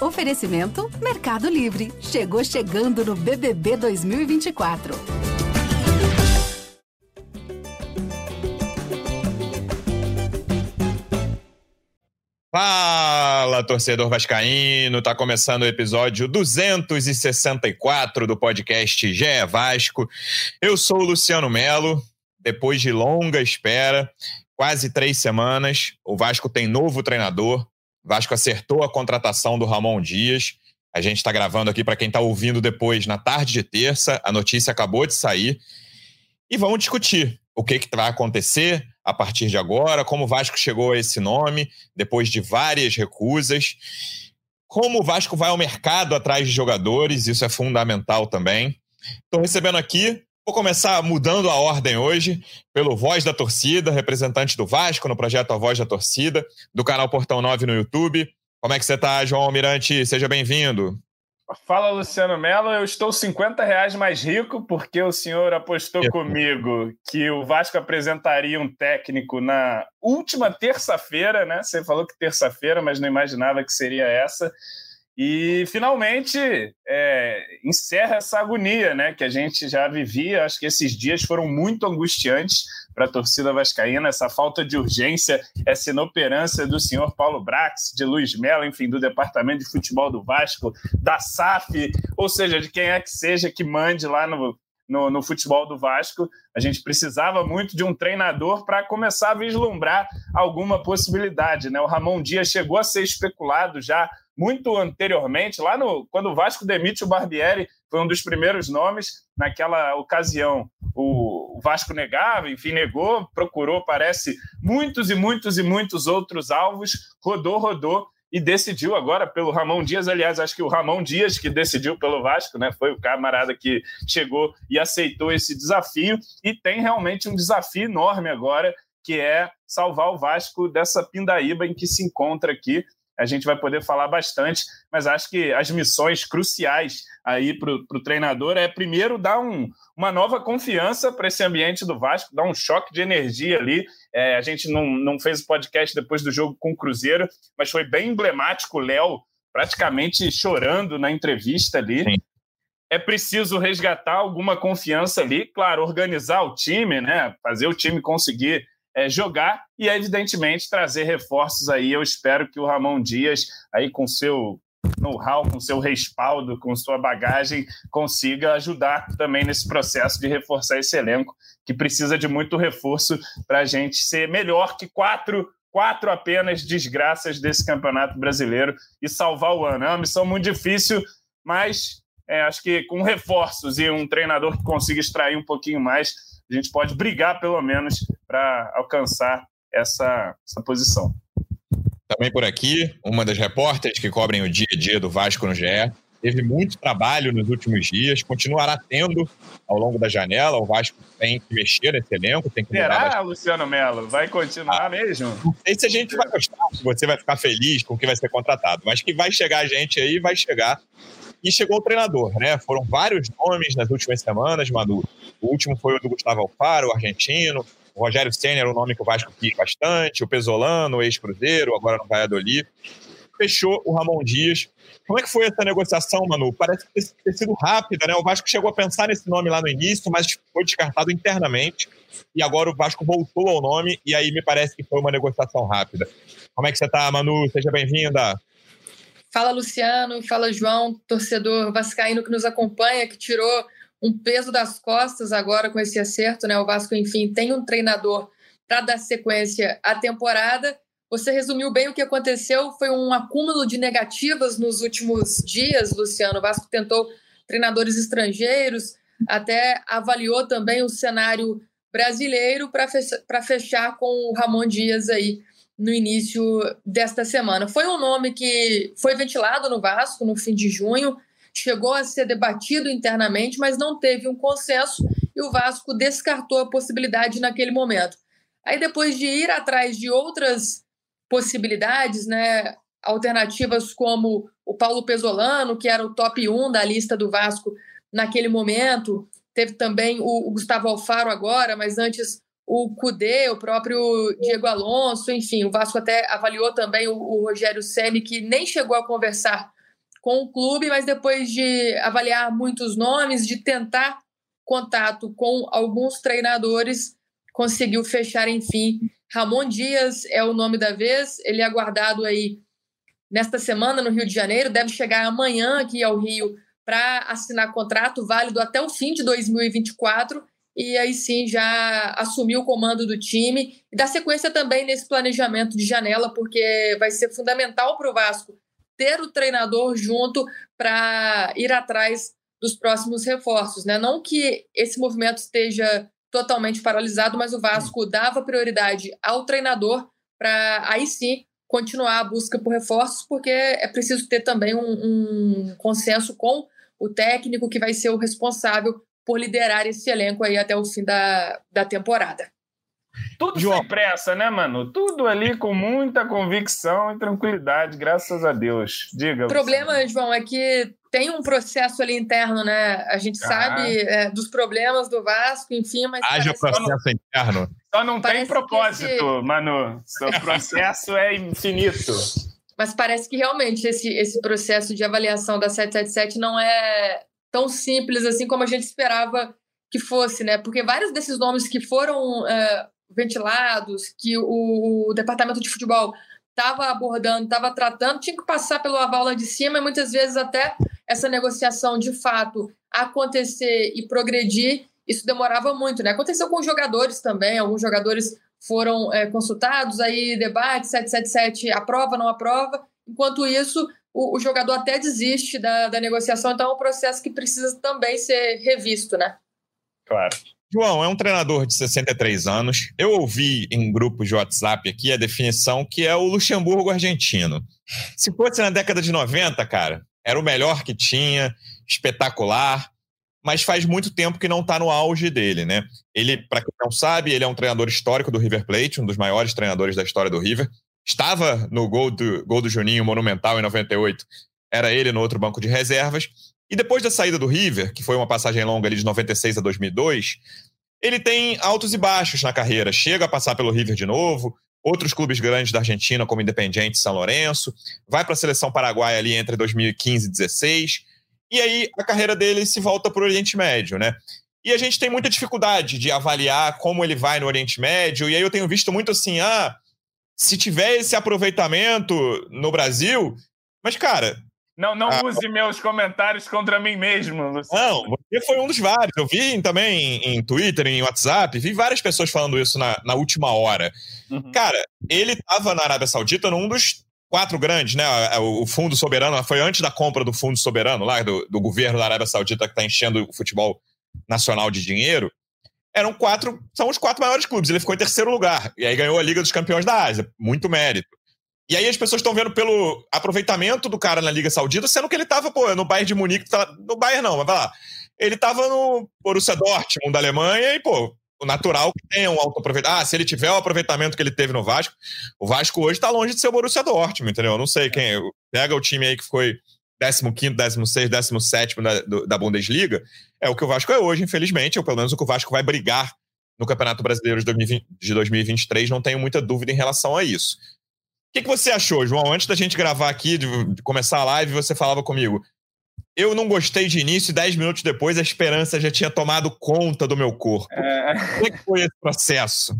Oferecimento Mercado Livre. Chegou chegando no BBB 2024. Fala, torcedor vascaíno! Tá começando o episódio 264 do podcast GE Vasco. Eu sou o Luciano Melo. Depois de longa espera, quase três semanas, o Vasco tem novo treinador. Vasco acertou a contratação do Ramon Dias. A gente está gravando aqui para quem está ouvindo depois na tarde de terça. A notícia acabou de sair. E vamos discutir o que, que vai acontecer a partir de agora, como o Vasco chegou a esse nome, depois de várias recusas. Como o Vasco vai ao mercado atrás de jogadores, isso é fundamental também. Estou recebendo aqui Vou começar mudando a ordem hoje, pelo Voz da Torcida, representante do Vasco no projeto A Voz da Torcida, do canal Portão 9 no YouTube. Como é que você está, João Almirante? Seja bem-vindo. Fala, Luciano Mello. Eu estou 50 reais mais rico porque o senhor apostou comigo que o Vasco apresentaria um técnico na última terça-feira, né? Você falou que terça-feira, mas não imaginava que seria essa. E finalmente é, encerra essa agonia né, que a gente já vivia. Acho que esses dias foram muito angustiantes para a torcida vascaína, essa falta de urgência, essa inoperância do senhor Paulo Brax, de Luiz Melo, enfim, do Departamento de Futebol do Vasco, da SAF, ou seja, de quem é que seja que mande lá no, no, no, futebol do Vasco. A gente precisava muito de um treinador para começar a vislumbrar alguma possibilidade. Né? O Ramon Dias chegou a ser especulado já muito anteriormente, lá no quando o Vasco demite o Barbieri, foi um dos primeiros nomes. Naquela ocasião, o Vasco negava, enfim, negou, procurou, parece, muitos e muitos e muitos outros alvos, rodou, rodou e decidiu agora pelo Ramon Dias. Aliás, acho que o Ramon Dias que decidiu pelo Vasco, né? Foi o camarada que chegou e aceitou esse desafio e tem realmente um desafio enorme agora, que é salvar o Vasco dessa pindaíba em que se encontra aqui a gente vai poder falar bastante, mas acho que as missões cruciais aí para o treinador é primeiro dar um, uma nova confiança para esse ambiente do Vasco, dar um choque de energia ali. É, a gente não, não fez o podcast depois do jogo com o Cruzeiro, mas foi bem emblemático o Léo praticamente chorando na entrevista ali. Sim. É preciso resgatar alguma confiança ali, claro, organizar o time, né? Fazer o time conseguir é, jogar e, evidentemente, trazer reforços aí. Eu espero que o Ramon Dias, aí com seu know-how, com seu respaldo, com sua bagagem, consiga ajudar também nesse processo de reforçar esse elenco, que precisa de muito reforço para a gente ser melhor que quatro quatro apenas desgraças desse campeonato brasileiro e salvar o ano. É uma missão muito difícil, mas é, acho que com reforços e um treinador que consiga extrair um pouquinho mais, a gente pode brigar, pelo menos, para alcançar essa, essa posição. Também por aqui, uma das repórteres que cobrem o dia a dia do Vasco no GE. Teve muito trabalho nos últimos dias, continuará tendo ao longo da janela. O Vasco tem que mexer nesse elenco, tem que Será, Luciano Melo? Vai continuar ah, mesmo? Não sei se a gente vai gostar, se você vai ficar feliz com o que vai ser contratado, mas que vai chegar a gente aí, vai chegar. E chegou o treinador, né? Foram vários nomes nas últimas semanas, Manu. O último foi o do Gustavo Alfaro, o argentino. O Rogério Senna era um nome que o Vasco quis bastante. O Pesolano, o ex-Cruzeiro, agora no Valladolid. Fechou o Ramon Dias. Como é que foi essa negociação, Manu? Parece ter sido rápida, né? O Vasco chegou a pensar nesse nome lá no início, mas foi descartado internamente. E agora o Vasco voltou ao nome, e aí me parece que foi uma negociação rápida. Como é que você está, Manu? Seja bem-vinda. Fala, Luciano. Fala, João, torcedor vascaíno que nos acompanha, que tirou um peso das costas agora com esse acerto, né? O Vasco, enfim, tem um treinador para dar sequência à temporada. Você resumiu bem o que aconteceu, foi um acúmulo de negativas nos últimos dias, Luciano. O Vasco tentou treinadores estrangeiros, até avaliou também o cenário brasileiro para fechar com o Ramon Dias aí no início desta semana. Foi um nome que foi ventilado no Vasco no fim de junho, chegou a ser debatido internamente, mas não teve um consenso e o Vasco descartou a possibilidade naquele momento. Aí, depois de ir atrás de outras possibilidades, né, alternativas como o Paulo Pesolano, que era o top 1 da lista do Vasco naquele momento, teve também o, o Gustavo Alfaro agora, mas antes o Cudê, o próprio Diego Alonso, enfim, o Vasco até avaliou também o, o Rogério Ceni que nem chegou a conversar com o clube, mas depois de avaliar muitos nomes, de tentar contato com alguns treinadores, conseguiu fechar, enfim. Ramon Dias é o nome da vez, ele é aguardado aí nesta semana no Rio de Janeiro, deve chegar amanhã aqui ao Rio para assinar contrato válido até o fim de 2024 e aí sim já assumir o comando do time e dar sequência também nesse planejamento de janela, porque vai ser fundamental para o Vasco ter o treinador junto para ir atrás dos próximos reforços. Né? Não que esse movimento esteja totalmente paralisado, mas o Vasco dava prioridade ao treinador para aí sim continuar a busca por reforços, porque é preciso ter também um, um consenso com o técnico que vai ser o responsável por liderar esse elenco aí até o fim da, da temporada. Tudo João. sem pressa, né, mano? Tudo ali com muita convicção e tranquilidade, graças a Deus. Diga. O problema, você. João, é que tem um processo ali interno, né? A gente ah. sabe é, dos problemas do Vasco, enfim, mas. Haja processo não, interno. Só não parece tem propósito, esse... Manu. Seu processo é infinito. Mas parece que realmente esse, esse processo de avaliação da 777 não é tão simples assim como a gente esperava que fosse, né? Porque vários desses nomes que foram é, ventilados, que o, o departamento de futebol estava abordando, estava tratando, tinha que passar pelo aval lá de cima e muitas vezes até essa negociação de fato acontecer e progredir, isso demorava muito, né? Aconteceu com os jogadores também, alguns jogadores foram é, consultados, aí debate 777 aprova, não aprova, enquanto isso o, o jogador até desiste da, da negociação, então é um processo que precisa também ser revisto, né? Claro. João é um treinador de 63 anos. Eu ouvi em grupos de WhatsApp aqui a definição que é o Luxemburgo argentino. Se fosse na década de 90, cara, era o melhor que tinha, espetacular, mas faz muito tempo que não está no auge dele, né? Ele, para quem não sabe, ele é um treinador histórico do River Plate, um dos maiores treinadores da história do River. Estava no gol do, gol do Juninho Monumental em 98. Era ele no outro banco de reservas. E depois da saída do River, que foi uma passagem longa ali de 96 a 2002, ele tem altos e baixos na carreira. Chega a passar pelo River de novo, outros clubes grandes da Argentina, como Independiente São Lourenço, vai para a seleção paraguaia ali entre 2015 e 2016, e aí a carreira dele se volta para o Oriente Médio, né? E a gente tem muita dificuldade de avaliar como ele vai no Oriente Médio, e aí eu tenho visto muito assim, ah, se tiver esse aproveitamento no Brasil, mas cara, não, não ah, use meus comentários contra mim mesmo, Luciano. Não, você foi um dos vários. Eu vi também em Twitter, em WhatsApp, vi várias pessoas falando isso na, na última hora. Uhum. Cara, ele estava na Arábia Saudita num dos quatro grandes, né? O Fundo Soberano foi antes da compra do Fundo Soberano, lá do, do governo da Arábia Saudita que está enchendo o futebol nacional de dinheiro. Eram quatro, são os quatro maiores clubes. Ele ficou em terceiro lugar. E aí ganhou a Liga dos Campeões da Ásia. Muito mérito. E aí as pessoas estão vendo pelo aproveitamento do cara na Liga Saudita, sendo que ele tava, pô, no Bayern de Munique, tá, no Bayern não, mas vai lá. Ele tava no Borussia Dortmund da Alemanha e, pô, o natural que tenha um alto aproveitamento. Ah, se ele tiver o aproveitamento que ele teve no Vasco, o Vasco hoje tá longe de ser o Borussia Dortmund, entendeu? Eu não sei quem. Pega o time aí que foi 15, 16, 17 da, da Bundesliga, é o que o Vasco é hoje, infelizmente, ou pelo menos o que o Vasco vai brigar no Campeonato Brasileiro de, 2020, de 2023, não tenho muita dúvida em relação a isso. O que, que, você achou, João? Antes da gente gravar aqui, de, de, começar a live, você falava comigo. Eu não gostei de início e dez minutos depois a esperança já tinha tomado conta do meu corpo. É... Como é que foi esse processo?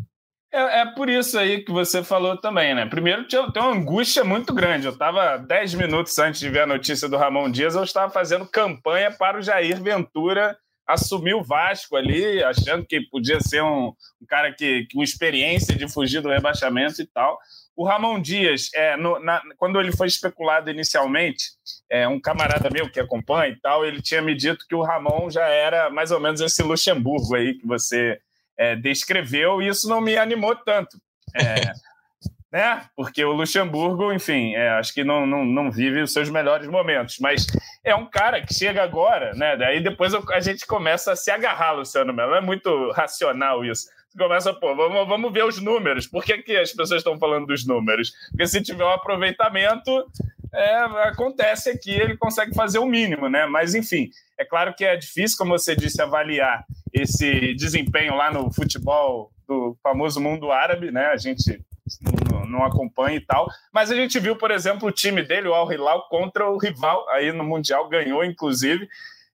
É, é, por isso aí que você falou também, né? Primeiro, tinha, tem uma angústia muito grande. Eu estava dez minutos antes de ver a notícia do Ramon Dias, eu estava fazendo campanha para o Jair Ventura assumir o Vasco ali, achando que podia ser um, um cara que com experiência de fugir do rebaixamento e tal. O Ramon Dias, é, no, na, quando ele foi especulado inicialmente, é, um camarada meu que acompanha e tal, ele tinha me dito que o Ramon já era mais ou menos esse Luxemburgo aí que você é, descreveu, e isso não me animou tanto. É, né? Porque o Luxemburgo, enfim, é, acho que não, não, não vive os seus melhores momentos, mas é um cara que chega agora, né? Daí depois a gente começa a se agarrar, Luciano Melo. É muito racional isso começa, pô, vamos, vamos ver os números. Por que, que as pessoas estão falando dos números? Porque se tiver um aproveitamento, é, acontece aqui, ele consegue fazer o mínimo, né? Mas, enfim, é claro que é difícil, como você disse, avaliar esse desempenho lá no futebol do famoso mundo árabe, né? A gente não acompanho e tal. Mas a gente viu, por exemplo, o time dele, o Al Hilal, contra o rival aí no Mundial, ganhou, inclusive.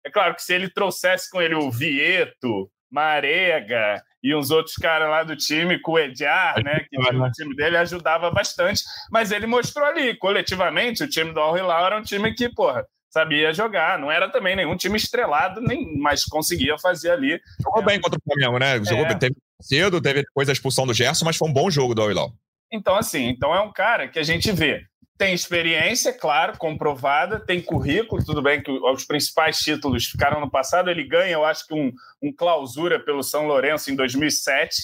É claro que se ele trouxesse com ele o Vieto, Marega e uns outros caras lá do time, com o Ediar, né, que o time dele, ajudava bastante. Mas ele mostrou ali, coletivamente, o time do Al Hilal era um time que, porra, sabia jogar. Não era também nenhum time estrelado, nem, mas conseguia fazer ali. Jogou é, bem contra o Flamengo, né? Jogou, é. teve cedo, teve depois a expulsão do Gerson, mas foi um bom jogo do Al Hilal. Então, assim, então é um cara que a gente vê tem experiência, claro, comprovada, tem currículo, tudo bem que os principais títulos ficaram no passado, ele ganha, eu acho que um, um clausura pelo São Lourenço em 2007,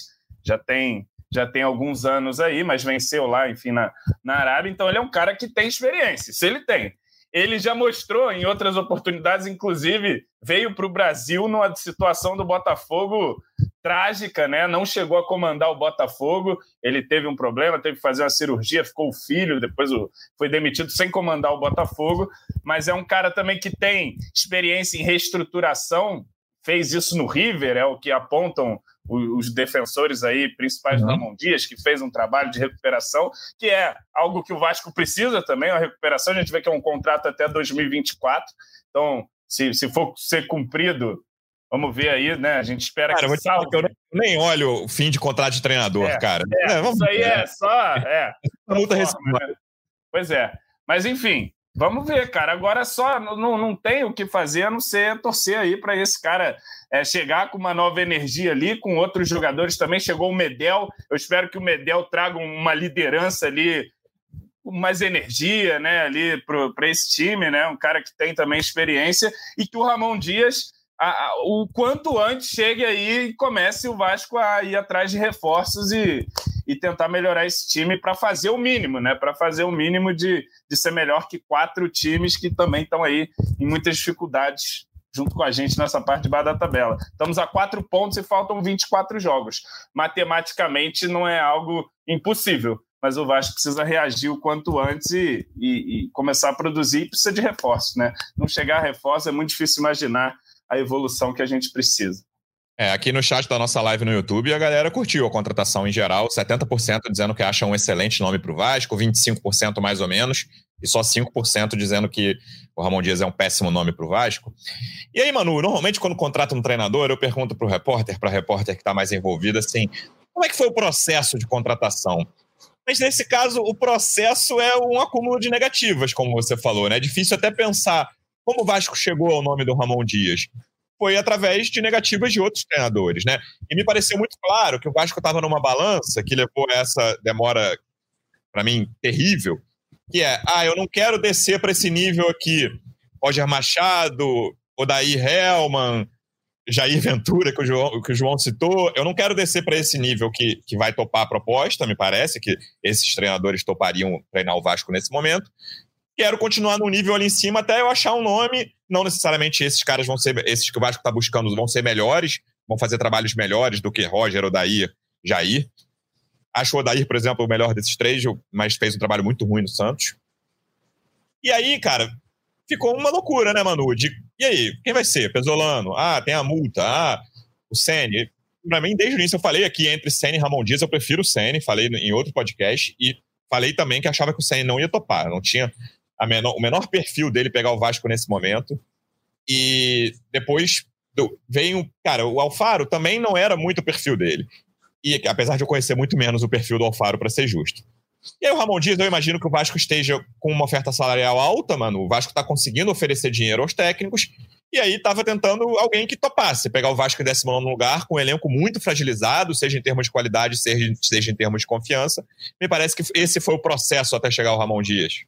já tem já tem alguns anos aí, mas venceu lá, enfim, na, na Arábia, então ele é um cara que tem experiência, se ele tem ele já mostrou em outras oportunidades, inclusive veio para o Brasil numa situação do Botafogo trágica, né? Não chegou a comandar o Botafogo, ele teve um problema, teve que fazer uma cirurgia, ficou o filho, depois foi demitido sem comandar o Botafogo, mas é um cara também que tem experiência em reestruturação, fez isso no River, é o que apontam os defensores aí, principais uhum. do Ramon Dias, que fez um trabalho de recuperação, que é algo que o Vasco precisa também, a recuperação. A gente vê que é um contrato até 2024. Então, se, se for ser cumprido, vamos ver aí, né? A gente espera cara, que salve. Que eu nem olho o fim de contrato de treinador, é, cara. É, é, vamos, isso aí é só. É, multa forma, né? Pois é. Mas, enfim, Vamos ver, cara. Agora só não, não tem o que fazer a não ser torcer aí para esse cara é, chegar com uma nova energia ali, com outros jogadores também. Chegou o Medel. Eu espero que o Medel traga uma liderança ali, mais energia, né, ali para esse time, né? Um cara que tem também experiência e que o Ramon Dias a, a, o quanto antes chegue aí e comece o Vasco a ir atrás de reforços e, e tentar melhorar esse time para fazer o mínimo, né? Para fazer o mínimo de, de ser melhor que quatro times que também estão aí em muitas dificuldades junto com a gente nessa parte de baixo da tabela. Estamos a quatro pontos e faltam 24 jogos. Matematicamente não é algo impossível, mas o Vasco precisa reagir o quanto antes e, e, e começar a produzir e precisa de reforço, né? Não chegar a reforço é muito difícil imaginar a evolução que a gente precisa. É, aqui no chat da nossa live no YouTube, a galera curtiu a contratação em geral, 70% dizendo que acha um excelente nome para o Vasco, 25% mais ou menos, e só 5% dizendo que o Ramon Dias é um péssimo nome para o Vasco. E aí, Manu, normalmente quando contrata um treinador, eu pergunto para o repórter, para a repórter que está mais envolvida, assim, como é que foi o processo de contratação? Mas nesse caso, o processo é um acúmulo de negativas, como você falou, né? É difícil até pensar como o Vasco chegou ao nome do Ramon Dias? Foi através de negativas de outros treinadores, né? E me pareceu muito claro que o Vasco estava numa balança que levou a essa demora, para mim, terrível, que é, ah, eu não quero descer para esse nível aqui. Roger Machado, Odair Hellman, Jair Ventura, que o João, que o João citou, eu não quero descer para esse nível que, que vai topar a proposta, me parece que esses treinadores topariam treinar o Vasco nesse momento quero continuar no nível ali em cima até eu achar um nome. Não necessariamente esses caras vão ser, esses que o Vasco está buscando vão ser melhores, vão fazer trabalhos melhores do que Roger, Odair, Jair. Acho o Odair, por exemplo, o melhor desses três, mas fez um trabalho muito ruim no Santos. E aí, cara, ficou uma loucura, né, Manu? De, e aí, quem vai ser? Pesolano? Ah, tem a multa. Ah, o Sene. Pra mim, desde o início, eu falei aqui entre Sene e Ramon Dias, eu prefiro o Sene, falei em outro podcast, e falei também que achava que o Sene não ia topar. Não tinha menor, o menor perfil dele pegar o Vasco nesse momento. E depois vem Cara, o Alfaro também não era muito o perfil dele. E apesar de eu conhecer muito menos o perfil do Alfaro, para ser justo. E aí o Ramon Dias, eu imagino que o Vasco esteja com uma oferta salarial alta, mano. O Vasco está conseguindo oferecer dinheiro aos técnicos. E aí estava tentando alguém que topasse. Pegar o Vasco em 19 lugar, com um elenco muito fragilizado, seja em termos de qualidade, seja, em termos de confiança. Me parece que esse foi o processo até chegar ao Ramon Dias.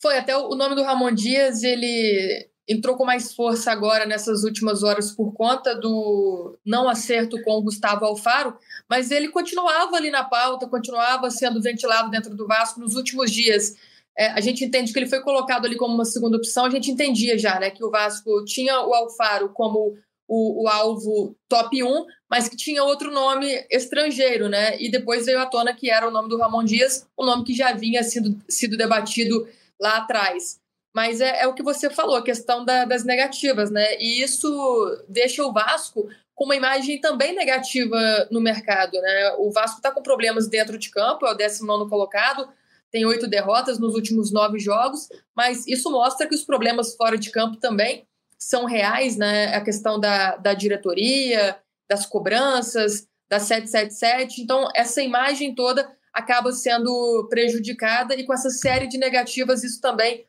Foi, até o nome do Ramon Dias, ele entrou com mais força agora nessas últimas horas por conta do não acerto com o Gustavo Alfaro, mas ele continuava ali na pauta, continuava sendo ventilado dentro do Vasco nos últimos dias. É, a gente entende que ele foi colocado ali como uma segunda opção, a gente entendia já, né, que o Vasco tinha o Alfaro como o, o, alvo top 1, mas que tinha outro nome estrangeiro, né? E depois veio à tona que era o nome do Ramon Dias, o nome que já vinha sido, sido debatido lá atrás. Mas é, é o que você falou, a questão da, das negativas, né? E isso deixa o Vasco com uma imagem também negativa no mercado. Né? O Vasco está com problemas dentro de campo, é o 19 colocado, tem oito derrotas nos últimos nove jogos, mas isso mostra que os problemas fora de campo também são reais, né? A questão da, da diretoria, das cobranças, da 777. Então, essa imagem toda acaba sendo prejudicada e com essa série de negativas, isso também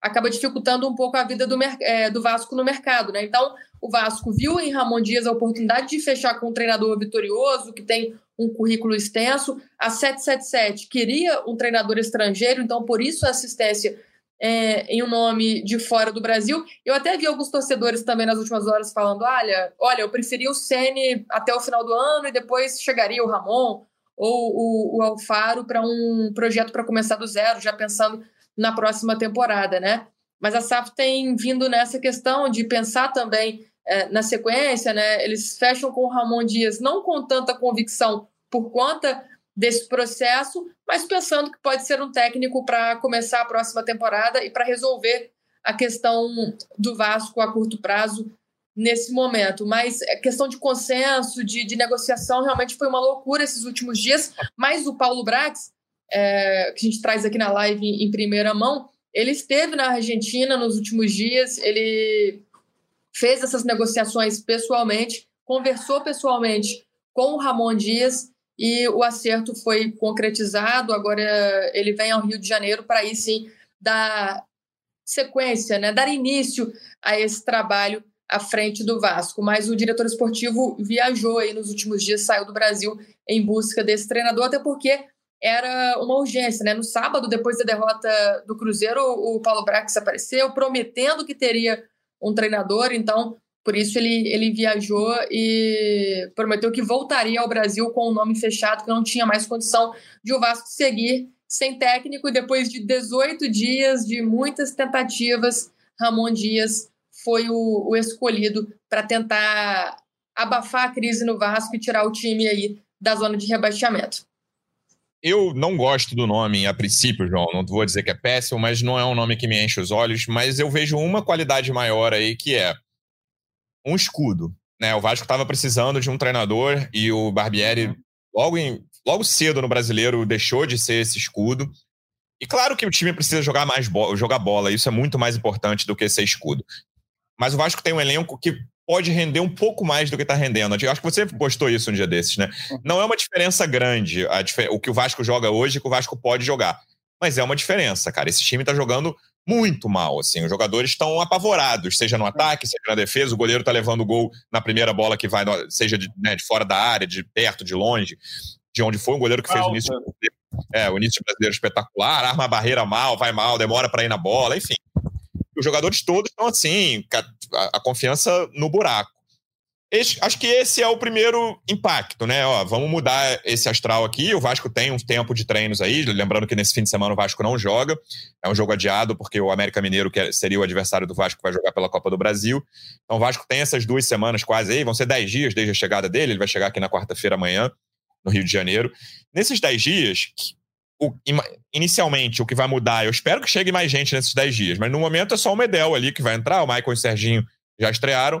acaba dificultando um pouco a vida do, é, do Vasco no mercado, né? Então, o Vasco viu em Ramon Dias a oportunidade de fechar com um treinador vitorioso, que tem um currículo extenso. A 777 queria um treinador estrangeiro, então por isso a assistência é, em um nome de fora do Brasil. Eu até vi alguns torcedores também nas últimas horas falando: olha, olha, eu preferia o Ceni até o final do ano e depois chegaria o Ramon ou o, o Alfaro para um projeto para começar do zero, já pensando na próxima temporada, né? Mas a SAF tem vindo nessa questão de pensar também é, na sequência, né? Eles fecham com o Ramon Dias, não com tanta convicção por conta desse processo, mas pensando que pode ser um técnico para começar a próxima temporada e para resolver a questão do Vasco a curto prazo nesse momento. Mas a questão de consenso, de, de negociação, realmente foi uma loucura esses últimos dias. Mas o Paulo Brax, é, que a gente traz aqui na live em, em primeira mão, ele esteve na Argentina nos últimos dias, ele fez essas negociações pessoalmente, conversou pessoalmente com o Ramon Dias e o acerto foi concretizado. Agora ele vem ao Rio de Janeiro para aí sim dar sequência, né, dar início a esse trabalho à frente do Vasco. Mas o diretor esportivo viajou aí nos últimos dias, saiu do Brasil em busca desse treinador, até porque era uma urgência, né? No sábado, depois da derrota do Cruzeiro, o Paulo Brax apareceu prometendo que teria um treinador, então por isso ele, ele viajou e prometeu que voltaria ao Brasil com o nome fechado, que não tinha mais condição de o Vasco seguir sem técnico. E depois de 18 dias de muitas tentativas, Ramon Dias foi o, o escolhido para tentar abafar a crise no Vasco e tirar o time aí da zona de rebaixamento. Eu não gosto do nome a princípio, João. Não vou dizer que é péssimo, mas não é um nome que me enche os olhos. Mas eu vejo uma qualidade maior aí que é um escudo. Né? O Vasco estava precisando de um treinador e o Barbieri, uhum. logo, em, logo cedo no brasileiro, deixou de ser esse escudo. E claro que o time precisa jogar mais bola, jogar bola, isso é muito mais importante do que ser escudo. Mas o Vasco tem um elenco que pode render um pouco mais do que está rendendo. Eu acho que você postou isso um dia desses, né? Não é uma diferença grande o que o Vasco joga hoje e que o Vasco pode jogar. Mas é uma diferença, cara. Esse time está jogando muito mal, assim. Os jogadores estão apavorados, seja no ataque, seja na defesa. O goleiro está levando o gol na primeira bola que vai, seja de, né, de, fora da área, de perto, de longe, de onde foi. Um goleiro que fez o início, é, o início brasileiro espetacular, arma a barreira mal, vai mal, demora para ir na bola, enfim. Os jogadores todos estão assim, a, a confiança no buraco. Esse, acho que esse é o primeiro impacto, né? Ó, vamos mudar esse astral aqui. O Vasco tem um tempo de treinos aí. Lembrando que nesse fim de semana o Vasco não joga. É um jogo adiado, porque o América Mineiro, que é, seria o adversário do Vasco, vai jogar pela Copa do Brasil. Então o Vasco tem essas duas semanas quase aí. Vão ser dez dias desde a chegada dele. Ele vai chegar aqui na quarta-feira amanhã, no Rio de Janeiro. Nesses dez dias, o, inicialmente, o que vai mudar, eu espero que chegue mais gente nesses dez dias, mas no momento é só o Medel ali que vai entrar. O Michael e o Serginho já estrearam.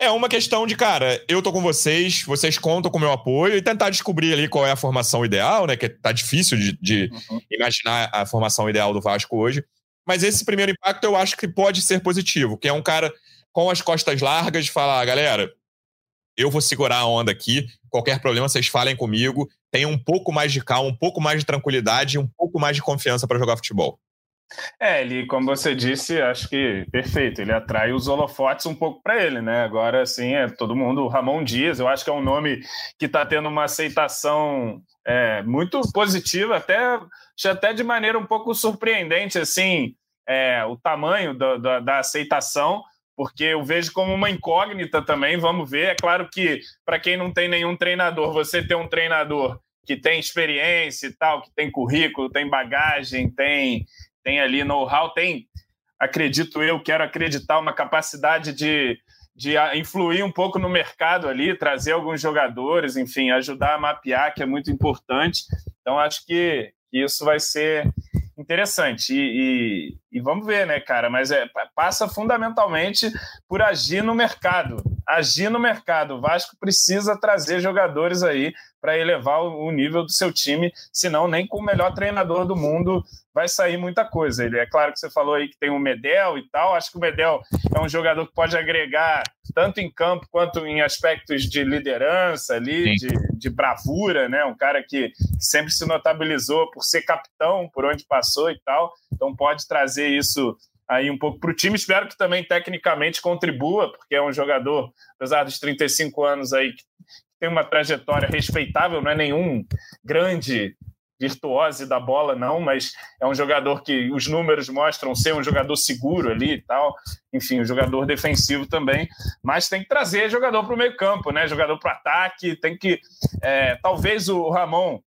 É uma questão de, cara, eu tô com vocês, vocês contam com o meu apoio e tentar descobrir ali qual é a formação ideal, né? Que tá difícil de, de uhum. imaginar a formação ideal do Vasco hoje. Mas esse primeiro impacto eu acho que pode ser positivo, que é um cara com as costas largas de falar, galera, eu vou segurar a onda aqui, qualquer problema vocês falem comigo, tenham um pouco mais de calma, um pouco mais de tranquilidade e um pouco mais de confiança para jogar futebol. É, ele, como você disse, acho que perfeito. Ele atrai os holofotes um pouco para ele, né? Agora, sim, é todo mundo. Ramon Dias, eu acho que é um nome que está tendo uma aceitação é, muito positiva, até, até de maneira um pouco surpreendente, assim, é, o tamanho da aceitação porque eu vejo como uma incógnita também. Vamos ver. É claro que, para quem não tem nenhum treinador, você ter um treinador que tem experiência e tal, que tem currículo, tem bagagem, tem tem ali know-how, tem, acredito eu, quero acreditar, uma capacidade de, de influir um pouco no mercado ali, trazer alguns jogadores, enfim, ajudar a mapear, que é muito importante. Então, acho que isso vai ser interessante. E, e, e, vamos ver, né, cara? Mas é, passa fundamentalmente por agir no mercado. agir no mercado. O Vasco precisa trazer jogadores aí para elevar o nível do seu time, senão nem com o melhor treinador do mundo vai sair muita coisa. Ele é claro que você falou aí que tem o Medel e tal. Acho que o Medel é um jogador que pode agregar tanto em campo quanto em aspectos de liderança ali, de, de, bravura, né? Um cara que sempre se notabilizou por ser capitão, por onde passou e tal. Então pode trazer isso aí um pouco para o time. Espero que também tecnicamente contribua, porque é um jogador, apesar dos 35 anos aí, que tem uma trajetória respeitável, não é nenhum grande virtuose da bola, não, mas é um jogador que os números mostram ser um jogador seguro ali e tal. Enfim, um jogador defensivo também. Mas tem que trazer jogador para o meio campo, né? Jogador para ataque. Tem que. É, talvez o Ramon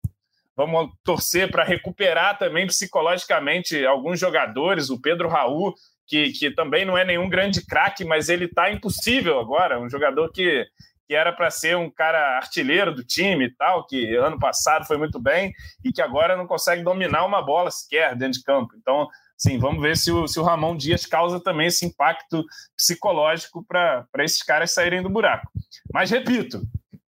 Vamos torcer para recuperar também psicologicamente alguns jogadores. O Pedro Raul, que, que também não é nenhum grande craque, mas ele está impossível agora. Um jogador que, que era para ser um cara artilheiro do time e tal, que ano passado foi muito bem e que agora não consegue dominar uma bola sequer dentro de campo. Então, sim, vamos ver se o, se o Ramon Dias causa também esse impacto psicológico para esses caras saírem do buraco. Mas repito,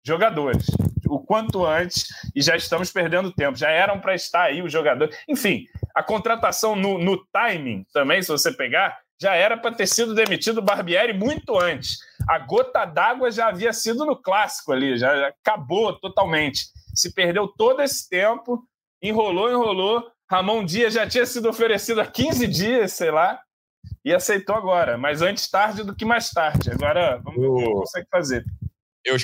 jogadores o quanto antes e já estamos perdendo tempo. Já eram para estar aí os jogadores. Enfim, a contratação no, no timing também, se você pegar, já era para ter sido demitido o Barbieri muito antes. A gota d'água já havia sido no clássico ali, já, já acabou totalmente. Se perdeu todo esse tempo, enrolou, enrolou. Ramon Dias já tinha sido oferecido há 15 dias, sei lá, e aceitou agora. Mas antes tarde do que mais tarde. Agora vamos ver o que consegue fazer. Eu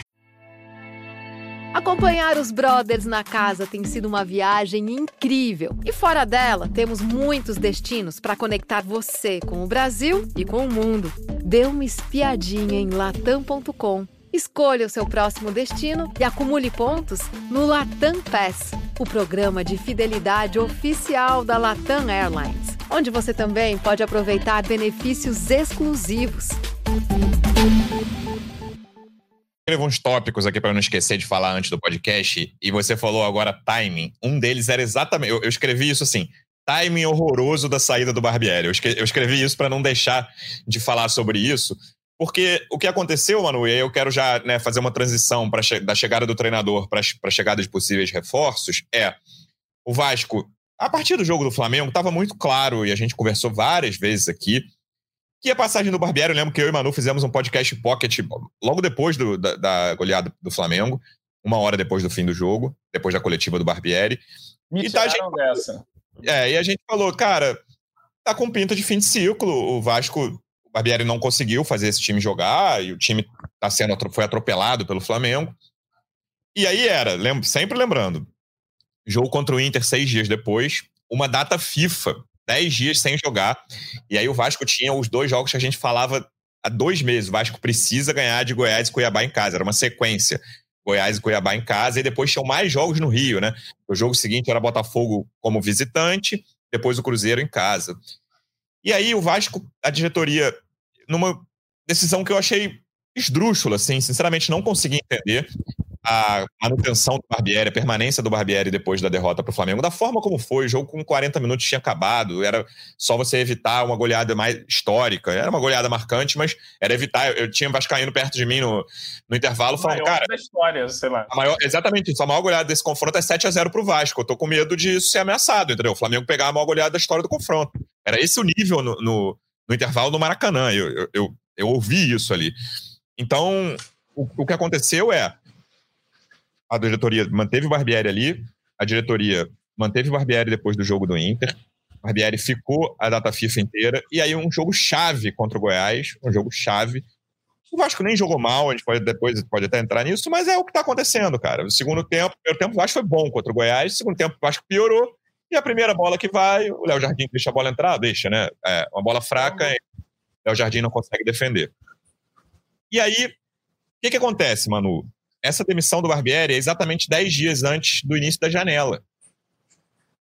Acompanhar os brothers na casa tem sido uma viagem incrível. E fora dela, temos muitos destinos para conectar você com o Brasil e com o mundo. Dê uma espiadinha em latam.com. Escolha o seu próximo destino e acumule pontos no Latam Pass, o programa de fidelidade oficial da Latam Airlines, onde você também pode aproveitar benefícios exclusivos escrevo uns tópicos aqui para não esquecer de falar antes do podcast. E você falou agora timing. Um deles era exatamente. Eu, eu escrevi isso assim: timing horroroso da saída do Barbieri. Eu, escrevi, eu escrevi isso para não deixar de falar sobre isso. Porque o que aconteceu, Manu, e aí eu quero já né, fazer uma transição pra, da chegada do treinador para a chegada de possíveis reforços, é o Vasco, a partir do jogo do Flamengo, estava muito claro, e a gente conversou várias vezes aqui, que a passagem do Barbieri, eu lembro que eu e Manu fizemos um podcast pocket logo depois do, da, da, goleada do Flamengo, uma hora depois do fim do jogo, depois da coletiva do Barbieri. Me e tá, a gente, dessa. É, e a gente falou, cara, tá com pinta de fim de ciclo. O Vasco, o Barbieri não conseguiu fazer esse time jogar e o time tá sendo, foi atropelado pelo Flamengo. E aí era, lembro, sempre lembrando, jogo contra o Inter seis dias depois, uma data FIFA 10 dias sem jogar. E aí o Vasco tinha os dois jogos que a gente falava há dois meses. O Vasco precisa ganhar de Goiás e Cuiabá em casa. Era uma sequência. Goiás e Cuiabá em casa, e depois tinham mais jogos no Rio, né? O jogo seguinte era Botafogo como visitante, depois o Cruzeiro em casa. E aí o Vasco, a diretoria, numa decisão que eu achei esdrúxula, assim, sinceramente não consegui entender a manutenção do Barbieri, a permanência do Barbieri depois da derrota para o Flamengo, da forma como foi, o jogo com 40 minutos tinha acabado, era só você evitar uma goleada mais histórica, era uma goleada marcante, mas era evitar, eu tinha Vascaíno perto de mim no, no intervalo, falando, cara... da história, sei lá. Maior, exatamente isso, a maior goleada desse confronto é 7 a 0 para o Vasco, eu tô com medo disso ser ameaçado, entendeu? O Flamengo pegar a maior goleada da história do confronto. Era esse o nível no, no, no intervalo do Maracanã, eu, eu, eu, eu ouvi isso ali. Então, o, o que aconteceu é a diretoria manteve o Barbieri ali, a diretoria manteve o Barbieri depois do jogo do Inter, o Barbieri ficou a data FIFA inteira, e aí um jogo chave contra o Goiás, um jogo chave. O Vasco nem jogou mal, a gente pode depois pode até entrar nisso, mas é o que está acontecendo, cara. No segundo tempo, o primeiro tempo o Vasco foi bom contra o Goiás, no segundo tempo o Vasco piorou, e a primeira bola que vai, o Léo Jardim deixa a bola entrar, deixa, né? É uma bola fraca, o Léo Jardim não consegue defender. E aí, o que, que acontece, Manu? Essa demissão do Barbieri é exatamente 10 dias antes do início da janela.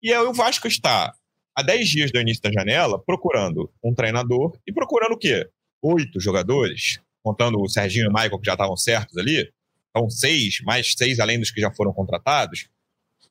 E aí o Vasco está há 10 dias do início da janela procurando um treinador e procurando o quê? Oito jogadores, contando o Serginho e o Michael que já estavam certos ali. Então, seis, mais seis além dos que já foram contratados.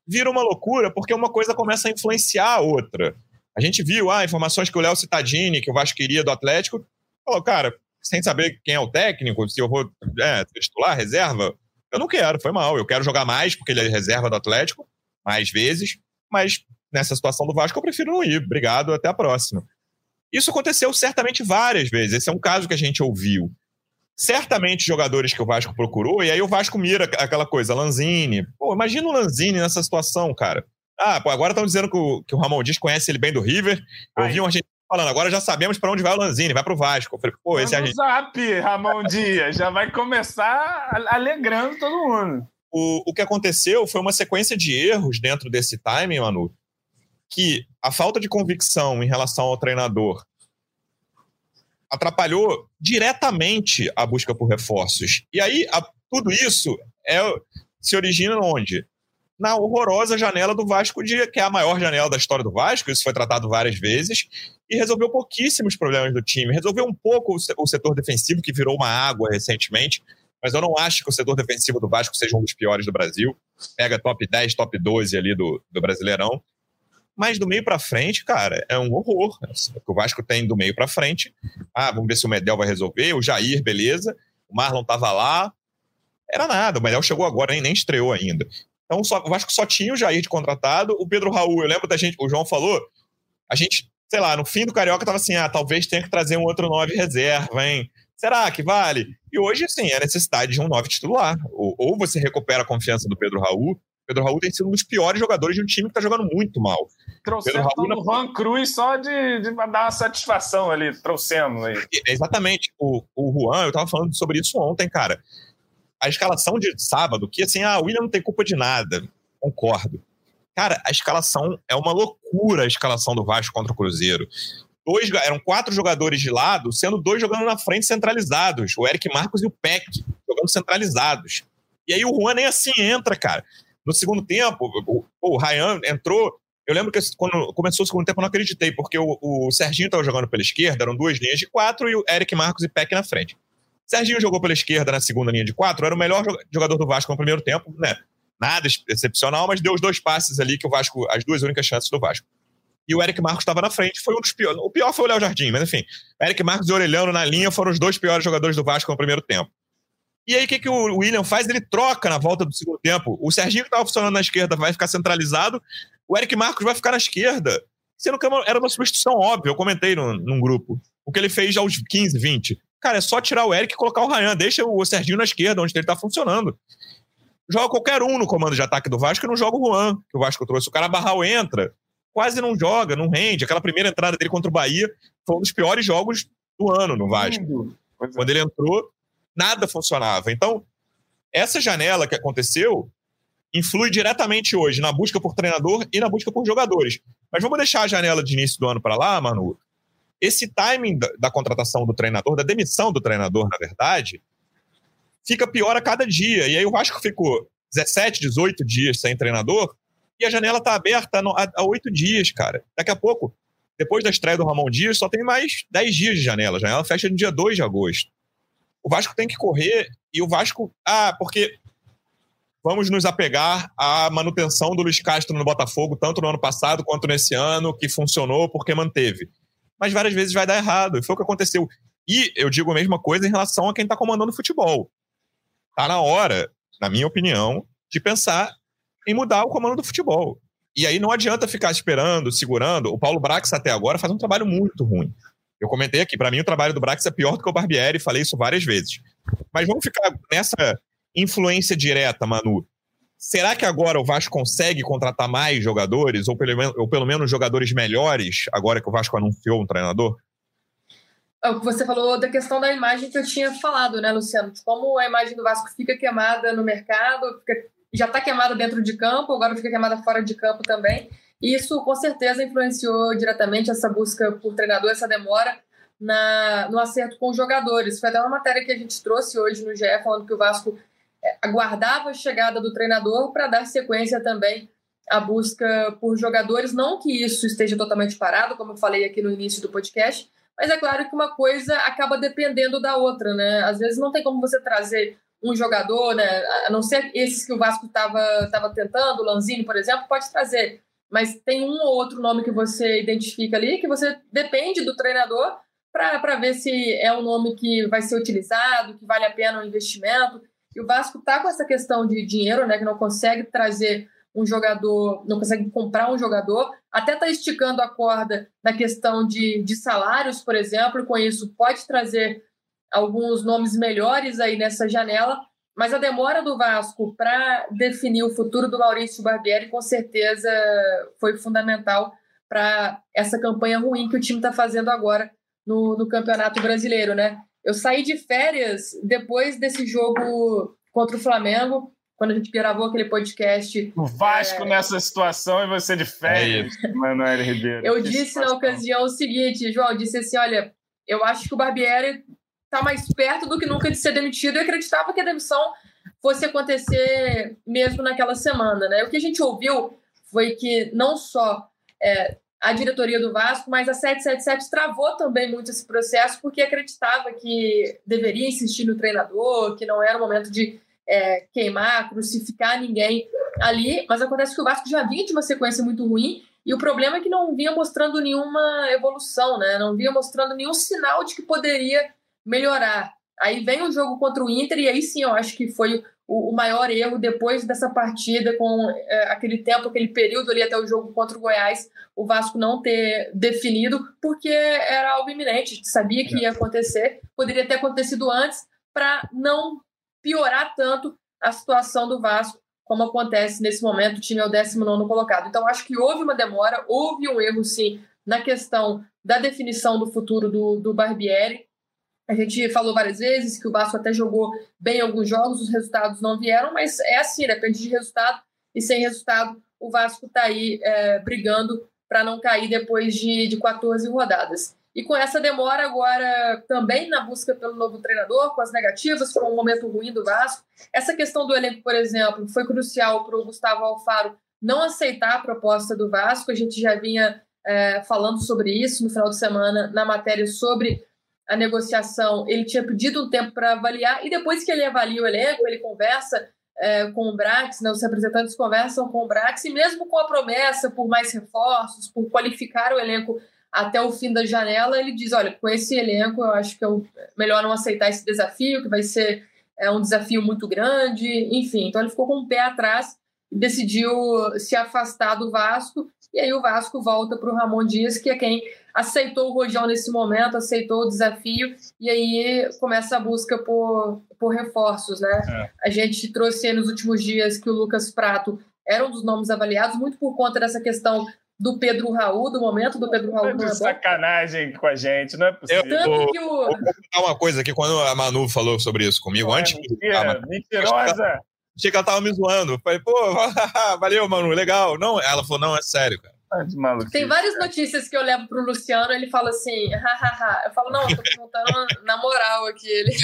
Vira uma loucura porque uma coisa começa a influenciar a outra. A gente viu ah, informações que o Léo Cittadini, que o Vasco queria do Atlético, falou, cara, sem saber quem é o técnico, se eu vou é, titular, reserva. Eu não quero, foi mal. Eu quero jogar mais, porque ele é reserva do Atlético, mais vezes, mas nessa situação do Vasco eu prefiro não ir. Obrigado, até a próxima. Isso aconteceu certamente várias vezes. Esse é um caso que a gente ouviu. Certamente jogadores que o Vasco procurou, e aí o Vasco mira aquela coisa, Lanzini. Pô, imagina o Lanzini nessa situação, cara. Ah, pô, agora estão dizendo que o, que o Ramon Dias conhece ele bem do River. Eu vi um argentino falando, agora já sabemos para onde vai o Lanzini, vai para o Vasco. Eu falei, pô, esse argentino. Zap, Ramon Dias, já vai começar alegrando todo mundo. O, o que aconteceu foi uma sequência de erros dentro desse timing, Manu, que a falta de convicção em relação ao treinador atrapalhou diretamente a busca por reforços. E aí, a, tudo isso é, se origina onde? Na horrorosa janela do Vasco, que é a maior janela da história do Vasco, isso foi tratado várias vezes, e resolveu pouquíssimos problemas do time. Resolveu um pouco o setor defensivo, que virou uma água recentemente, mas eu não acho que o setor defensivo do Vasco seja um dos piores do Brasil. Pega top 10, top 12 ali do, do Brasileirão. Mas do meio para frente, cara, é um horror. O Vasco tem do meio para frente. Ah, vamos ver se o Medel vai resolver. O Jair, beleza. O Marlon tava lá. Era nada. O Medel chegou agora, nem, nem estreou ainda. Então só, o Vasco só tinha o Jair de contratado. O Pedro Raul, eu lembro da gente, o João falou, a gente, sei lá, no fim do Carioca tava assim, ah, talvez tenha que trazer um outro nove reserva, hein? Será que vale? E hoje, sim, é necessidade de um nove titular. Ou, ou você recupera a confiança do Pedro Raul, Pedro Raul tem sido um dos piores jogadores de um time que está jogando muito mal. Trouxemos o na... Juan Cruz só de, de dar uma satisfação ali, trouxemos aí. Exatamente. O, o Juan, eu estava falando sobre isso ontem, cara. A escalação de sábado, que assim, ah, William não tem culpa de nada. Concordo. Cara, a escalação é uma loucura a escalação do Vasco contra o Cruzeiro. Dois, eram quatro jogadores de lado, sendo dois jogando na frente centralizados. O Eric Marcos e o Peck jogando centralizados. E aí o Juan nem assim entra, cara. No segundo tempo, o, o Ryan entrou. Eu lembro que quando começou o segundo tempo eu não acreditei, porque o, o Serginho estava jogando pela esquerda, eram duas linhas de quatro, e o Eric Marcos e Peck na frente. Serginho jogou pela esquerda na segunda linha de quatro, era o melhor jogador do Vasco no primeiro tempo, né? Nada excepcional, mas deu os dois passes ali que o Vasco, as duas únicas chances do Vasco. E o Eric Marcos estava na frente, foi um dos piores. O pior foi o Léo Jardim, mas enfim. Eric Marcos e Orelhano na linha foram os dois piores jogadores do Vasco no primeiro tempo. E aí, o que, que o William faz? Ele troca na volta do segundo tempo. O Serginho, que estava funcionando na esquerda, vai ficar centralizado. O Eric Marcos vai ficar na esquerda. Sendo que era uma substituição óbvia, eu comentei no, num grupo. O que ele fez aos 15, 20. Cara, é só tirar o Eric e colocar o Ryan. Deixa o Serginho na esquerda, onde ele está funcionando. Joga qualquer um no comando de ataque do Vasco e não joga o Juan, que o Vasco trouxe. O cara Barral entra, quase não joga, não rende. Aquela primeira entrada dele contra o Bahia foi um dos piores jogos do ano no Vasco. É. Quando ele entrou, nada funcionava. Então, essa janela que aconteceu influi diretamente hoje na busca por treinador e na busca por jogadores. Mas vamos deixar a janela de início do ano para lá, Manu. Esse timing da, da, contratação do treinador, da demissão do treinador, na verdade, fica pior a cada dia. E aí o Vasco ficou 17, 18 dias sem treinador e a janela está aberta há oito dias, cara. Daqui a pouco, depois da estreia do Ramon Dias, só tem mais 10 dias de janela. A janela fecha no dia 2 de agosto o Vasco tem que correr e o Vasco. Ah, porque vamos nos apegar à manutenção do Luiz Castro no Botafogo, tanto no ano passado quanto nesse ano, que funcionou porque manteve. Mas várias vezes vai dar errado, foi o que aconteceu. E eu digo a mesma coisa em relação a quem está comandando o futebol. Está na hora, na minha opinião, de pensar em mudar o comando do futebol. E aí não adianta ficar esperando, segurando. O Paulo Brax até agora faz um trabalho muito ruim. Eu comentei aqui, para mim o trabalho do Brax é pior do que o Barbieri, falei isso várias vezes. Mas vamos ficar nessa influência direta, Manu. Será que agora o Vasco consegue contratar mais jogadores, ou pelo, menos, ou pelo menos jogadores melhores, agora que o Vasco anunciou um treinador? É você falou da questão da imagem que eu tinha falado, né, Luciano? Como a imagem do Vasco fica queimada no mercado, fica, já está queimada dentro de campo, agora fica queimada fora de campo também. Isso com certeza influenciou diretamente essa busca por treinador, essa demora na, no acerto com os jogadores. Foi até uma matéria que a gente trouxe hoje no GE falando que o Vasco aguardava a chegada do treinador para dar sequência também à busca por jogadores. Não que isso esteja totalmente parado, como eu falei aqui no início do podcast, mas é claro que uma coisa acaba dependendo da outra, né? Às vezes não tem como você trazer um jogador, né? A não ser esses que o Vasco estava tentando, o Lanzini, por exemplo, pode trazer mas tem um ou outro nome que você identifica ali que você depende do treinador para ver se é um nome que vai ser utilizado, que vale a pena o investimento. E o Vasco está com essa questão de dinheiro, né, que não consegue trazer um jogador, não consegue comprar um jogador, até está esticando a corda na questão de, de salários, por exemplo, e com isso pode trazer alguns nomes melhores aí nessa janela, mas a demora do Vasco para definir o futuro do Maurício Barbieri com certeza foi fundamental para essa campanha ruim que o time está fazendo agora no, no Campeonato Brasileiro, né? Eu saí de férias depois desse jogo contra o Flamengo, quando a gente gravou aquele podcast. O Vasco é... nessa situação e você de férias, é Manoel Ribeiro. Eu que disse situação. na ocasião o seguinte, João, disse assim, olha, eu acho que o Barbieri está mais perto do que nunca de ser demitido e acreditava que a demissão fosse acontecer mesmo naquela semana, né? O que a gente ouviu foi que não só é, a diretoria do Vasco, mas a 777 travou também muito esse processo porque acreditava que deveria insistir no treinador, que não era o momento de é, queimar, crucificar ninguém ali, mas acontece que o Vasco já vinha de uma sequência muito ruim e o problema é que não vinha mostrando nenhuma evolução, né? Não vinha mostrando nenhum sinal de que poderia melhorar. Aí vem o jogo contra o Inter e aí sim eu acho que foi o, o maior erro depois dessa partida, com é, aquele tempo, aquele período ali até o jogo contra o Goiás, o Vasco não ter definido, porque era algo iminente, a gente sabia que ia acontecer, poderia ter acontecido antes, para não piorar tanto a situação do Vasco, como acontece nesse momento, o time é o 19 colocado. Então, acho que houve uma demora, houve um erro, sim, na questão da definição do futuro do, do Barbieri. A gente falou várias vezes que o Vasco até jogou bem alguns jogos, os resultados não vieram, mas é assim, depende de resultado, e sem resultado, o Vasco está aí é, brigando para não cair depois de, de 14 rodadas. E com essa demora agora também na busca pelo novo treinador, com as negativas, com um momento ruim do Vasco. Essa questão do elenco, por exemplo, foi crucial para o Gustavo Alfaro não aceitar a proposta do Vasco. A gente já vinha é, falando sobre isso no final de semana na matéria sobre a negociação, ele tinha pedido um tempo para avaliar, e depois que ele avalia o elenco, ele conversa é, com o Brax, né, os representantes conversam com o Brax, e mesmo com a promessa por mais reforços, por qualificar o elenco até o fim da janela, ele diz: olha, com esse elenco, eu acho que é melhor não aceitar esse desafio, que vai ser é, um desafio muito grande, enfim. Então ele ficou com o pé atrás e decidiu se afastar do Vasco, e aí o Vasco volta para o Ramon Dias, que é quem aceitou o Rojão nesse momento, aceitou o desafio, e aí começa a busca por, por reforços, né? É. A gente trouxe nos últimos dias que o Lucas Prato era um dos nomes avaliados, muito por conta dessa questão do Pedro Raul, do momento do Pedro Raul. É sacanagem com a gente, não é possível. Eu, Tanto que o... Vou contar uma coisa aqui, quando a Manu falou sobre isso comigo, é, antes... Mentira, ah, mentirosa! Achei que ela tava me zoando. Falei, pô, valeu, Manu, legal. Não, ela falou, não, é sério, cara. Ah, Tem várias notícias que eu levo pro Luciano, ele fala assim, hahaha. Eu falo, não, eu tô perguntando na moral aqui. Ele...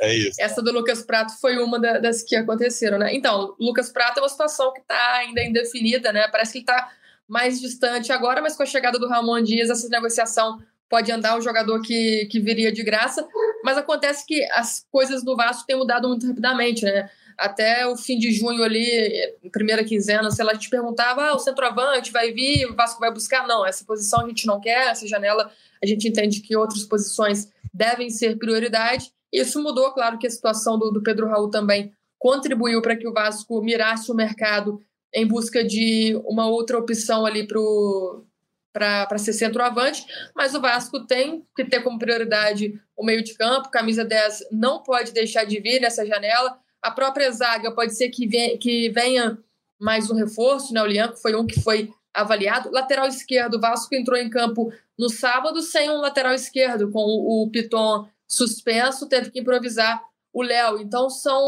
É isso. Essa do Lucas Prato foi uma das que aconteceram, né? Então, Lucas Prato é uma situação que tá ainda indefinida, né? Parece que ele tá mais distante agora, mas com a chegada do Ramon Dias, essa negociação pode andar um jogador que, que viria de graça, mas acontece que as coisas do Vasco têm mudado muito rapidamente, né? Até o fim de junho ali, primeira quinzena, sei lá, a gente perguntava, ah, o centroavante vai vir, o Vasco vai buscar? Não, essa posição a gente não quer, essa janela a gente entende que outras posições devem ser prioridade. Isso mudou, claro que a situação do, do Pedro Raul também contribuiu para que o Vasco mirasse o mercado em busca de uma outra opção ali para ser centroavante, mas o Vasco tem que ter como prioridade o meio de campo, camisa 10 não pode deixar de vir nessa janela, a própria zaga pode ser que venha, que venha mais um reforço, né? O Lianco foi um que foi avaliado. Lateral esquerdo, o Vasco entrou em campo no sábado sem um lateral esquerdo, com o Piton suspenso, teve que improvisar o Léo. Então são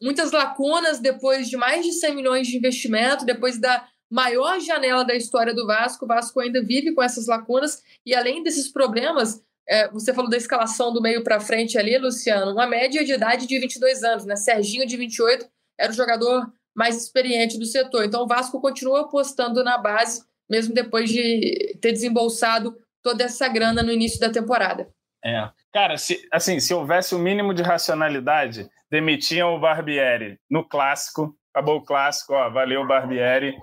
muitas lacunas depois de mais de 100 milhões de investimento, depois da maior janela da história do Vasco. O Vasco ainda vive com essas lacunas e além desses problemas, é, você falou da escalação do meio para frente ali, Luciano, uma média de idade de 22 anos, né? Serginho, de 28, era o jogador mais experiente do setor. Então o Vasco continua apostando na base, mesmo depois de ter desembolsado toda essa grana no início da temporada. É. Cara, se, assim, se houvesse o um mínimo de racionalidade, demitiam o Barbieri no clássico, acabou o clássico, ó, valeu Barbieri.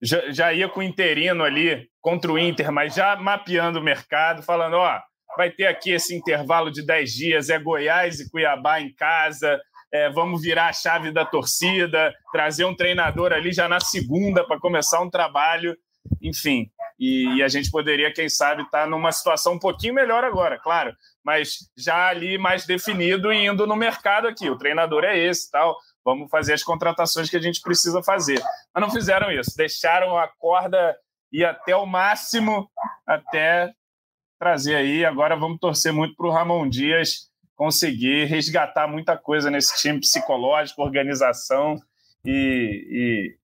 Já, já ia com o interino ali contra o Inter, mas já mapeando o mercado, falando, ó, vai ter aqui esse intervalo de 10 dias, é Goiás e Cuiabá em casa, é, vamos virar a chave da torcida, trazer um treinador ali já na segunda para começar um trabalho, enfim. E, e, a gente poderia, quem sabe, estar tá numa situação um pouquinho melhor agora, claro, mas já ali mais definido e indo no mercado aqui. O treinador é esse tal. Vamos fazer as contratações que a gente precisa fazer. Mas não fizeram isso, deixaram a corda ir até o máximo até trazer aí. Agora vamos torcer muito para o Ramon Dias conseguir resgatar muita coisa nesse time psicológico, organização e, e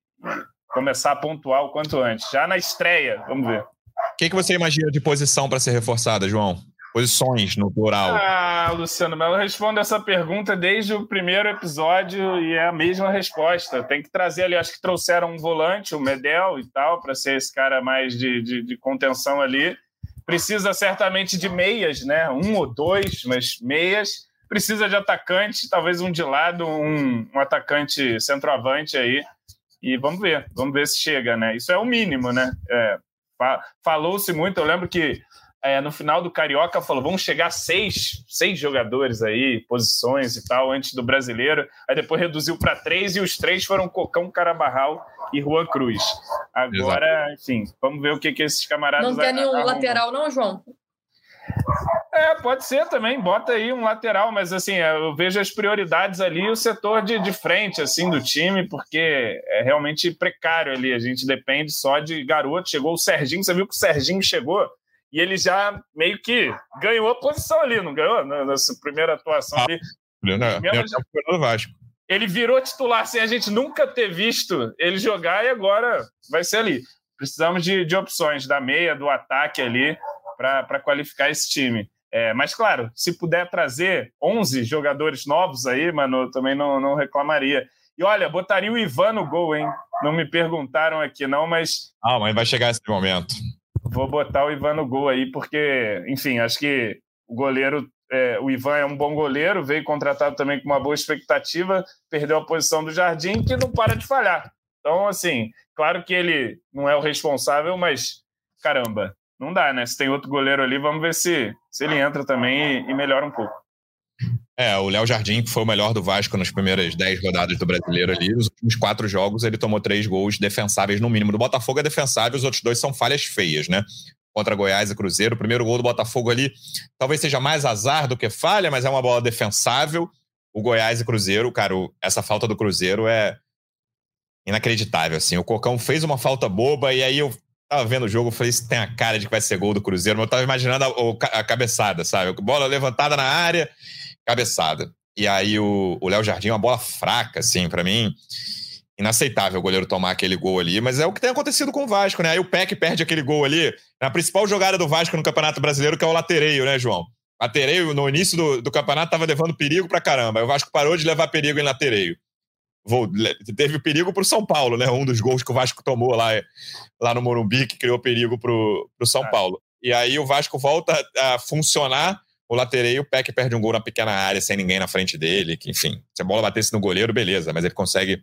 começar a pontuar o quanto antes. Já na estreia, vamos ver. O que, que você imagina de posição para ser reforçada, João? Posições no plural. Ah, Luciano Melo, respondo essa pergunta desde o primeiro episódio e é a mesma resposta. Tem que trazer ali, acho que trouxeram um volante, o Medel e tal, para ser esse cara mais de, de, de contenção ali. Precisa certamente de meias, né? Um ou dois, mas meias. Precisa de atacante, talvez um de lado, um, um atacante centroavante aí. E vamos ver, vamos ver se chega, né? Isso é o mínimo, né? É, Falou-se muito, eu lembro que é, no final do Carioca falou: vamos chegar a seis, seis jogadores aí, posições e tal, antes do brasileiro. Aí depois reduziu para três e os três foram Cocão, Carabarral e Juan Cruz. Agora, Exato. enfim, vamos ver o que, que esses camaradas. Não quer nenhum arrumam. lateral, não, João? É, pode ser também, bota aí um lateral, mas assim, eu vejo as prioridades ali, o setor de, de frente, assim, do time, porque é realmente precário ali, a gente depende só de garoto, chegou o Serginho, você viu que o Serginho chegou, e ele já meio que ganhou a posição ali, não ganhou? Nessa primeira atuação ali. Não, não, Vasco. Ele virou titular sem a gente nunca ter visto ele jogar e agora vai ser ali. Precisamos de, de opções da meia, do ataque ali, para qualificar esse time. É, mas, claro, se puder trazer 11 jogadores novos aí, mano, eu também não, não reclamaria. E olha, botaria o Ivan no gol, hein? Não me perguntaram aqui, não, mas. Ah, mas vai chegar esse momento vou botar o Ivan no gol aí, porque, enfim, acho que o goleiro, é, o Ivan é um bom goleiro, veio contratado também com uma boa expectativa, perdeu a posição do Jardim, que não para de falhar. Então, assim, claro que ele não é o responsável, mas caramba, não dá, né? Se tem outro goleiro ali, vamos ver se, se ele entra também e, e melhora um pouco. É, o Léo Jardim, que foi o melhor do Vasco nas primeiras dez rodadas do brasileiro ali. Nos últimos quatro jogos, ele tomou três gols defensáveis no mínimo. Do Botafogo é defensável, os outros dois são falhas feias, né? Contra Goiás e Cruzeiro. O primeiro gol do Botafogo ali talvez seja mais azar do que falha, mas é uma bola defensável. O Goiás e Cruzeiro, cara, essa falta do Cruzeiro é inacreditável, assim. O Cocão fez uma falta boba e aí eu tava vendo o jogo, falei, isso tem a cara de que vai ser gol do Cruzeiro, mas eu tava imaginando a, a cabeçada, sabe? Bola levantada na área cabeçada. E aí o Léo Jardim, uma bola fraca, assim, para mim. Inaceitável o goleiro tomar aquele gol ali, mas é o que tem acontecido com o Vasco, né? Aí o Peck perde aquele gol ali, na principal jogada do Vasco no Campeonato Brasileiro, que é o latereio, né, João? Latereio, no início do, do campeonato, tava levando perigo pra caramba. Aí o Vasco parou de levar perigo em latereio. Vou, teve perigo pro São Paulo, né? Um dos gols que o Vasco tomou lá, lá no Morumbi, que criou perigo pro, pro São é. Paulo. E aí o Vasco volta a funcionar o latereio, o Peck perde um gol na pequena área sem ninguém na frente dele. Que, enfim, se a bola batesse no goleiro, beleza, mas ele consegue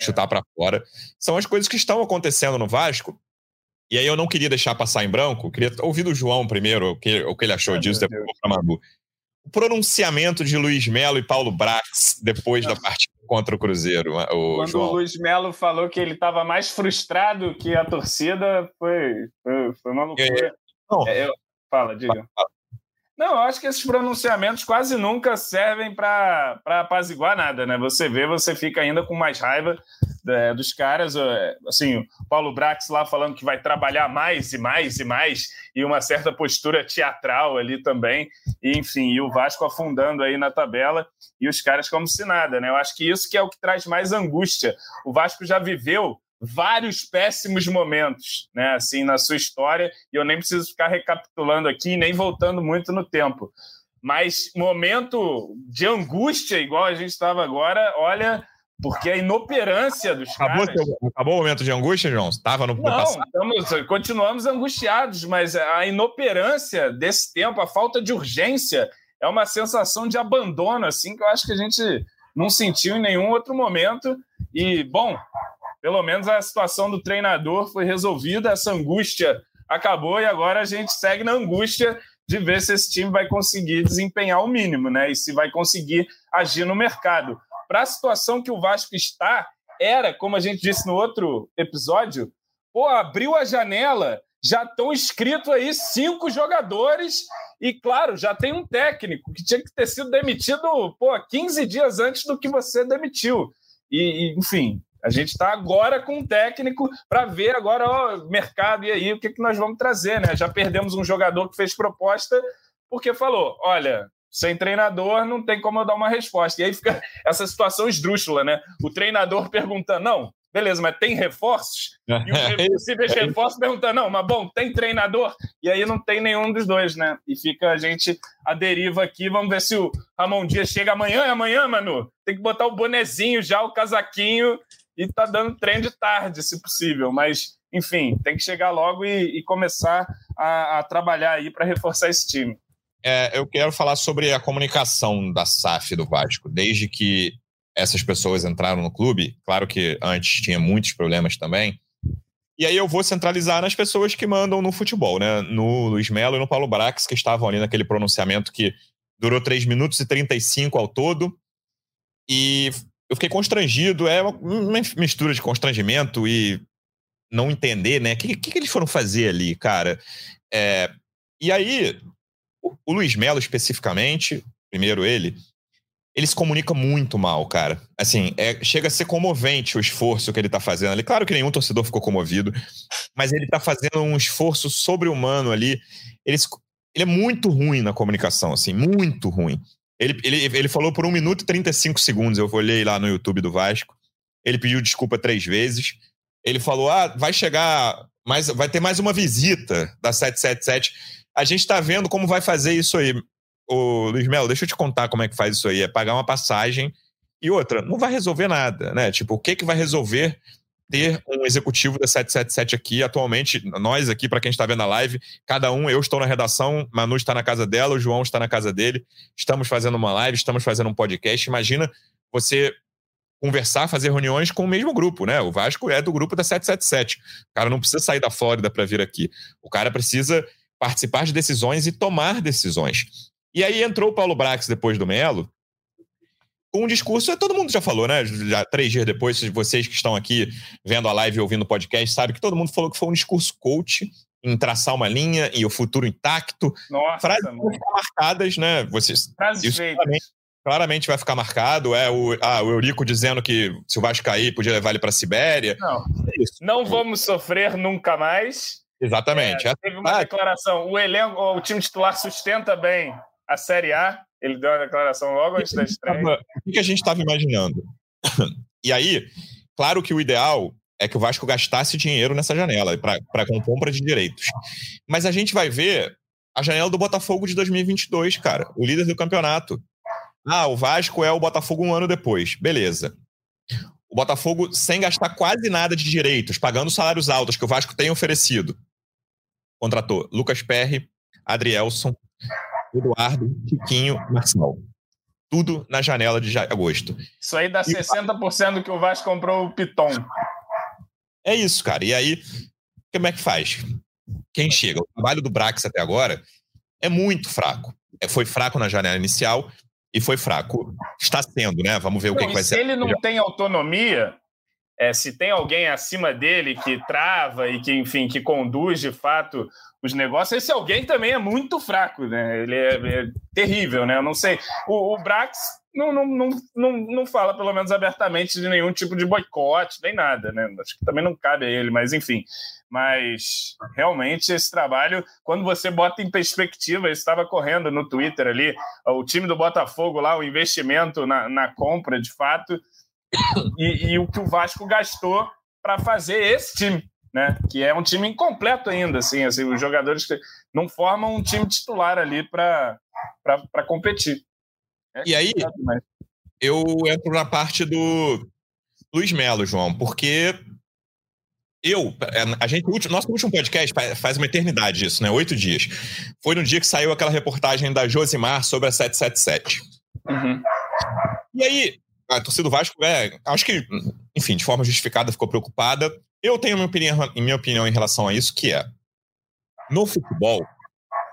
é. chutar para fora. São as coisas que estão acontecendo no Vasco. E aí eu não queria deixar passar em branco, queria ouvir do João primeiro o que, o que ele achou disso, depois para Manu. O pronunciamento de Luiz Melo e Paulo Brax depois da partida contra o Cruzeiro. O Quando João. o Luiz Melo falou que ele estava mais frustrado que a torcida, foi, foi, foi uma loucura. É, não, é, eu, fala, diga. Fala. Não, eu acho que esses pronunciamentos quase nunca servem para apaziguar nada, né? Você vê, você fica ainda com mais raiva é, dos caras. Assim, o Paulo Brax lá falando que vai trabalhar mais e mais e mais, e uma certa postura teatral ali também. E, enfim, e o Vasco afundando aí na tabela, e os caras como se nada, né? Eu acho que isso que é o que traz mais angústia. O Vasco já viveu vários péssimos momentos, né, assim, na sua história, e eu nem preciso ficar recapitulando aqui, nem voltando muito no tempo. Mas momento de angústia, igual a gente estava agora, olha, porque a inoperância dos acabou, caras... Acabou o momento de angústia, João? Estava no, no Não, passado? Estamos, continuamos angustiados, mas a inoperância desse tempo, a falta de urgência, é uma sensação de abandono, assim, que eu acho que a gente não sentiu em nenhum outro momento. E, bom, pelo menos a situação do treinador foi resolvida, essa angústia acabou e agora a gente segue na angústia de ver se esse time vai conseguir desempenhar o mínimo, né? E se vai conseguir agir no mercado. Para a situação que o Vasco está, era, como a gente disse no outro episódio, pô, abriu a janela, já estão inscritos aí cinco jogadores e, claro, já tem um técnico que tinha que ter sido demitido, pô, 15 dias antes do que você demitiu. E, e enfim, a gente está agora com um técnico para ver agora o mercado e aí o que, que nós vamos trazer, né? Já perdemos um jogador que fez proposta porque falou: olha, sem treinador não tem como eu dar uma resposta. E aí fica essa situação esdrúxula, né? O treinador perguntando: não, beleza, mas tem reforços? E o possíveis reforços perguntando: não, mas bom, tem treinador? E aí não tem nenhum dos dois, né? E fica a gente à deriva aqui. Vamos ver se o Ramon Dias chega amanhã. É amanhã, Manu? Tem que botar o bonezinho já, o casaquinho e tá dando trem de tarde, se possível. Mas, enfim, tem que chegar logo e, e começar a, a, trabalhar aí para reforçar esse time. É, eu quero falar sobre a comunicação da SAF do Vasco. Desde que essas pessoas entraram no clube, claro que antes tinha muitos problemas também. E aí eu vou centralizar nas pessoas que mandam no futebol, né? No Luiz Melo e no Paulo Brax, que estavam ali naquele pronunciamento que durou 3 minutos e 35 ao todo. E eu fiquei constrangido. É uma mistura de constrangimento e não entender, né? O que, que, que, eles foram fazer ali, cara? É, e aí, o, o Luiz Melo especificamente, primeiro ele, ele se comunica muito mal, cara. Assim, é, chega a ser comovente o esforço que ele tá fazendo ali. Claro que nenhum torcedor ficou comovido, mas ele tá fazendo um esforço sobre-humano ali. Ele, ele é muito ruim na comunicação, assim, muito ruim. Ele, ele, ele falou por 1 minuto e 35 segundos. Eu olhei lá no YouTube do Vasco. Ele pediu desculpa três vezes. Ele falou: ah, vai chegar, mais, vai ter mais uma visita da 777. A gente está vendo como vai fazer isso aí. Ô, Luiz Melo, deixa eu te contar como é que faz isso aí. É pagar uma passagem e outra, não vai resolver nada, né? Tipo, o que que vai resolver ter um executivo da 777 aqui. Atualmente, nós aqui, para quem está vendo a live, cada um, eu estou na redação, Manu está na casa dela, o João está na casa dele. Estamos fazendo uma live, estamos fazendo um podcast. Imagina você conversar, fazer reuniões com o mesmo grupo, né? O Vasco é do grupo da 777. O cara não precisa sair da Flórida para vir aqui. O cara precisa participar de decisões e tomar decisões. E aí entrou o Paulo Brax depois do Melo, com um discurso, todo mundo já falou, né? Já três dias depois, vocês que estão aqui vendo a live e ouvindo o podcast, sabe que todo mundo falou que foi um discurso coach em traçar uma linha e o futuro intacto. Nossa, Frases vão ficar marcadas, né? Vocês, Frases claramente, claramente, vai ficar marcado. É o, ah, o Eurico dizendo que se o Vasco cair, podia levar ele para a Sibéria. Não, é não vamos sofrer nunca mais. Exatamente. É, teve uma declaração. O elenco, o time titular sustenta bem a Série A. Ele deu uma declaração logo antes da estreia. O que a gente estava imaginando? E aí, claro que o ideal é que o Vasco gastasse dinheiro nessa janela para com compra de direitos. Mas a gente vai ver a janela do Botafogo de 2022, cara, o líder do campeonato. Ah, o Vasco é o Botafogo um ano depois. Beleza. O Botafogo sem gastar quase nada de direitos, pagando salários altos que o Vasco tem oferecido. Contratou Lucas Perry, Adrielson, Eduardo, Chiquinho, Marcelo. Tudo na janela de agosto. Isso aí dá e... 60% do que o Vasco comprou o Piton. É isso, cara. E aí, como é que faz? Quem chega? O trabalho do Brax até agora é muito fraco. É, foi fraco na janela inicial e foi fraco. Está sendo, né? Vamos ver não, o que, que vai se ser. Se ele não tem autonomia, é, se tem alguém acima dele que trava e que, enfim, que conduz de fato os negócios, esse alguém também é muito fraco, né? Ele é, é terrível, né? Eu não sei. O, o Brax não, não, não, não, não fala, pelo menos abertamente, de nenhum tipo de boicote, nem nada, né? Acho que também não cabe a ele, mas enfim. Mas realmente esse trabalho, quando você bota em perspectiva, estava correndo no Twitter ali, o time do Botafogo lá, o investimento na, na compra de fato, e, e o que o Vasco gastou para fazer esse time né? Que é um time incompleto ainda, assim, assim os jogadores não formam um time titular ali para competir. É e aí, eu entro na parte do Luiz Melo, João, porque eu, é, a gente, nosso último podcast faz uma eternidade isso, né? Oito dias. Foi no dia que saiu aquela reportagem da Josimar sobre a 777. Uhum. E aí, a torcida do Vasco, é, acho que, enfim, de forma justificada, ficou preocupada. Eu tenho minha opinião, minha opinião em relação a isso, que é no futebol,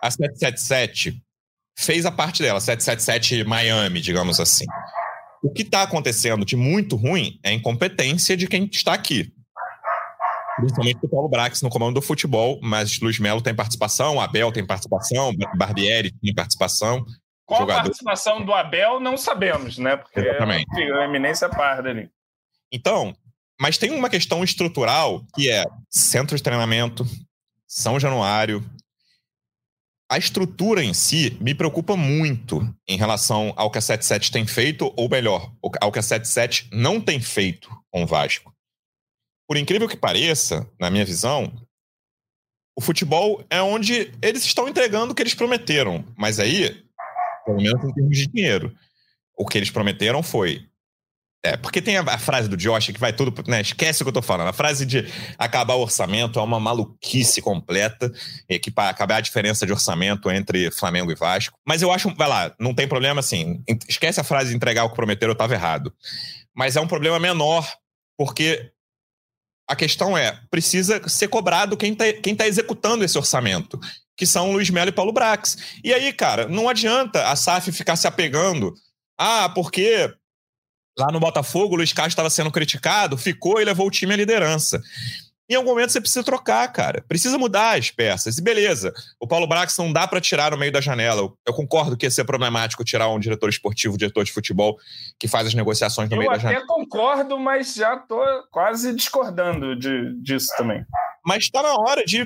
a 777 fez a parte dela, 777 Miami, digamos assim. O que está acontecendo de muito ruim é a incompetência de quem está aqui. Principalmente o Paulo Brax no comando do futebol, mas Luiz Melo tem participação, Abel tem participação, Barbieri tem participação. Qual jogador... a participação do Abel, não sabemos, né? Porque Exatamente. é uma eminência parda ali. Então, mas tem uma questão estrutural que é centro de treinamento, São Januário. A estrutura em si me preocupa muito em relação ao que a 77 tem feito, ou melhor, ao que a 77 não tem feito com o Vasco. Por incrível que pareça, na minha visão, o futebol é onde eles estão entregando o que eles prometeram. Mas aí, pelo menos em termos de dinheiro, o que eles prometeram foi é, porque tem a, a, frase do Josh que vai tudo. Né, esquece o que eu tô falando. A frase de acabar o orçamento é uma maluquice completa. E que para acabar a diferença de orçamento entre Flamengo e Vasco. Mas eu acho. Vai lá, não tem problema assim. Esquece a frase de entregar o que prometeram, eu tava errado. Mas é um problema menor, porque a questão é: precisa ser cobrado quem tá, quem tá executando esse orçamento. Que são Luiz Melo e Paulo Brax. E aí, cara, não adianta a SAF ficar se apegando. Ah, porque Lá no Botafogo, o Luiz Castro estava sendo criticado, ficou e levou o time à liderança. Em algum momento você precisa trocar, cara. Precisa mudar as peças. E beleza, o Paulo Brax não dá para tirar no meio da janela. Eu concordo que ia ser problemático tirar um diretor esportivo, um diretor de futebol que faz as negociações no Eu meio da janela. Eu até concordo, mas já tô quase discordando de, disso também. Mas está na hora de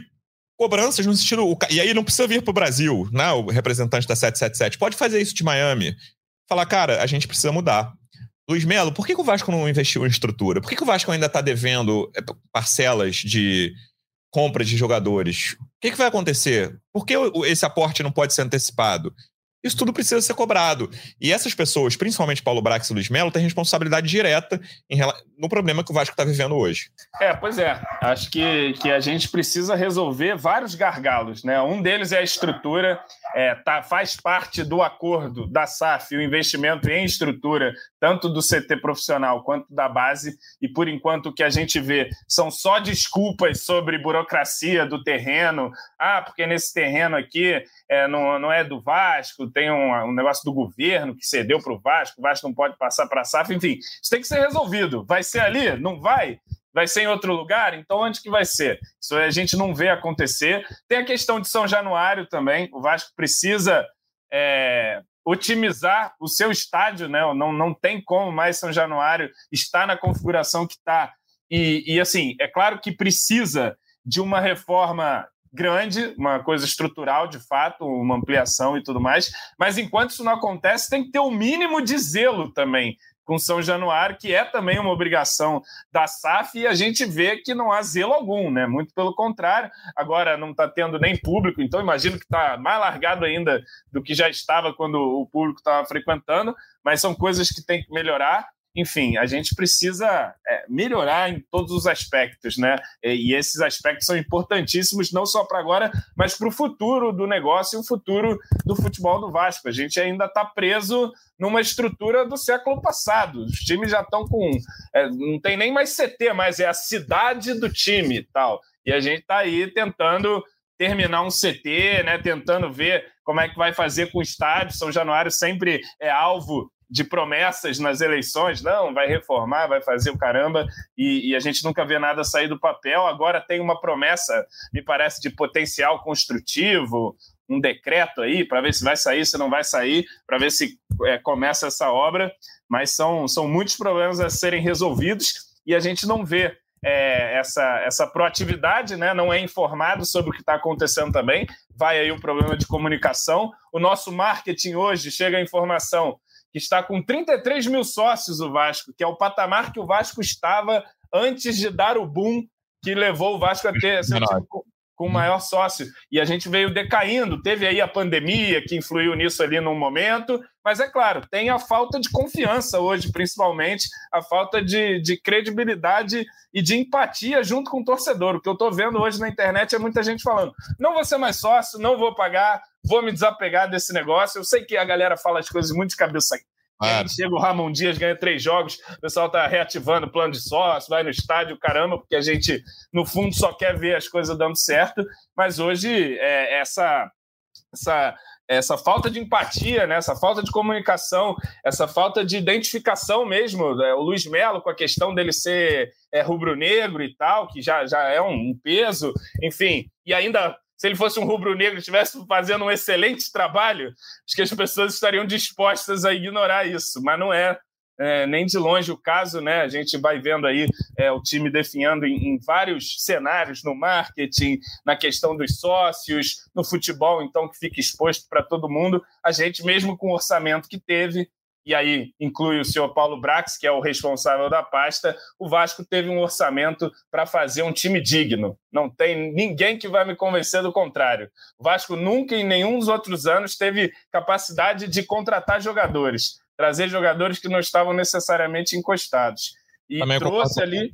cobranças no sentido. E aí não precisa vir para o Brasil, né? O representante da 777. Pode fazer isso de Miami. Falar, cara, a gente precisa mudar. Luiz Melo, por que, que, o Vasco não investiu em estrutura? Por que, que o Vasco ainda está devendo é, parcelas de compra de jogadores? O que, que vai acontecer? Por que esse aporte não pode ser antecipado? Isso tudo precisa ser cobrado. E essas pessoas, principalmente Paulo Brax e Luiz Melo, têm responsabilidade direta no problema que o Vasco está vivendo hoje. É, pois é. Acho que, que a gente precisa resolver vários gargalos. Né? Um deles é a estrutura. É, tá, faz parte do acordo da SAF o investimento em estrutura, tanto do CT profissional quanto da base. E por enquanto o que a gente vê são só desculpas sobre burocracia do terreno. Ah, porque nesse terreno aqui é, não, não é do Vasco, tem um, um negócio do governo que cedeu para o Vasco, o Vasco não pode passar para a SAF, enfim, isso tem que ser resolvido. Vai ser ali? Não vai? Vai ser em outro lugar? Então onde que vai ser? Isso a gente não vê acontecer. Tem a questão de São Januário também, o Vasco precisa é, otimizar o seu estádio, né? Não, não tem como mais São Januário estar na configuração que está. E, e assim, é claro que precisa de uma reforma grande, uma coisa estrutural de fato, uma ampliação e tudo mais. Mas enquanto isso não acontece, tem que ter o um mínimo de zelo também com São Januário, que é também uma obrigação da SAF, e a gente vê que não há zelo algum, né? Muito pelo contrário, agora não está tendo nem público, então imagino que está mais largado ainda do que já estava quando o público estava frequentando, mas são coisas que tem que melhorar enfim, a gente precisa é, melhorar em todos os aspectos, né? E, esses aspectos são importantíssimos não só para agora, mas para o futuro do negócio e o futuro do futebol do Vasco. A gente ainda está preso numa estrutura do século passado. Os times já estão com. É, não tem nem mais CT, mas é a cidade do time e tal. E a gente está aí tentando terminar um CT, né? Tentando ver como é que vai fazer com o estádio. São Januário sempre é alvo de promessas nas eleições, não, vai reformar, vai fazer o caramba, e, e, a gente nunca vê nada sair do papel. Agora tem uma promessa, me parece, de potencial construtivo, um decreto aí, para ver se vai sair, se não vai sair, para ver se é, começa essa obra, mas são, são muitos problemas a serem resolvidos e a gente não vê é, essa, essa proatividade, né? não é informado sobre o que está acontecendo também. Vai aí o problema de comunicação. O nosso marketing hoje chega a informação que está com 33 mil sócios o Vasco, que é o patamar que o Vasco estava antes de dar o boom que levou o Vasco a ter esse time com o maior sócio. E a gente veio decaindo. Teve aí a pandemia que influiu nisso ali num momento, mas é claro, tem a falta de confiança hoje, principalmente, a falta de, de credibilidade e de empatia junto com o torcedor. O que eu estou vendo hoje na internet é muita gente falando: não vou ser mais sócio, não vou pagar, vou me desapegar desse negócio. Eu sei que a galera fala as coisas muito de cabeça Claro. Chega o Ramon Dias, ganha três jogos, o pessoal está reativando o plano de sócio, vai no estádio, caramba, porque a gente, no fundo, só quer ver as coisas dando certo. Mas hoje, é, essa essa, essa falta de empatia, né? essa falta de comunicação, essa falta de identificação mesmo. Né? O Luiz Melo, com a questão dele ser é, rubro-negro e tal, que já, já é um, um peso, enfim, e ainda se ele fosse um rubro-negro e estivesse fazendo um excelente trabalho, acho que as pessoas estariam dispostas a ignorar isso, mas não é, é nem de longe o caso, né? A gente vai vendo aí é, o time definhando em, em, vários cenários, no marketing, na questão dos sócios, no futebol, então, que fica exposto para todo mundo. A gente, mesmo com o orçamento que teve, e aí inclui o senhor Paulo Brax, que é o responsável da pasta, o Vasco teve um orçamento para fazer um time digno. Não tem ninguém que vai me convencer do contrário. O Vasco nunca, em nenhum dos outros anos, teve capacidade de contratar jogadores, trazer jogadores que não estavam necessariamente encostados. E Também trouxe ali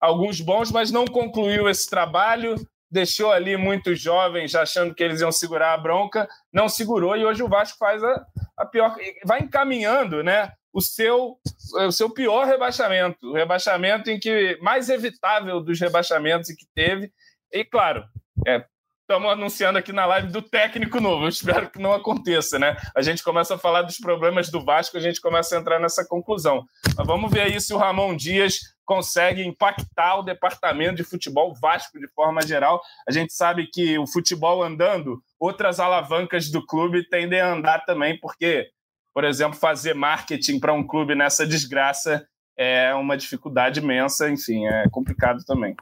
alguns bons, mas não concluiu esse trabalho deixou ali muitos jovens achando que eles iam segurar a bronca, não segurou e hoje o Vasco faz a, a pior, vai encaminhando, né? O seu, o seu pior rebaixamento, o rebaixamento em que mais evitável dos rebaixamentos que teve. E claro, é, estamos anunciando aqui na live do técnico novo. Eu espero que não aconteça, né? A gente começa a falar dos problemas do Vasco, a gente começa a entrar nessa conclusão. Mas vamos ver aí se o Ramon Dias consegue impactar o departamento de futebol Vasco de forma geral. A gente sabe que o futebol andando, outras alavancas do clube tendem a andar também, porque, por exemplo, fazer marketing para um clube nessa desgraça é uma dificuldade imensa, enfim, é complicado também.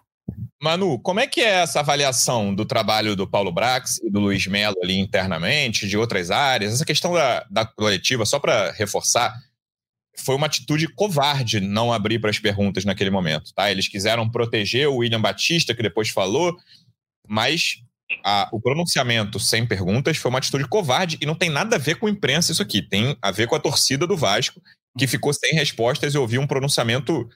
Manu, como é que é essa avaliação do trabalho do Paulo Brax e do Luiz Melo ali internamente, de outras áreas? Essa questão da, da coletiva, só para reforçar, foi uma atitude covarde não abrir para as perguntas naquele momento, tá? Eles quiseram proteger o William Batista, que depois falou, mas a, o pronunciamento sem perguntas foi uma atitude covarde e não tem nada a ver com a imprensa isso aqui, tem a ver com a torcida do Vasco, que ficou sem respostas e ouviu um pronunciamento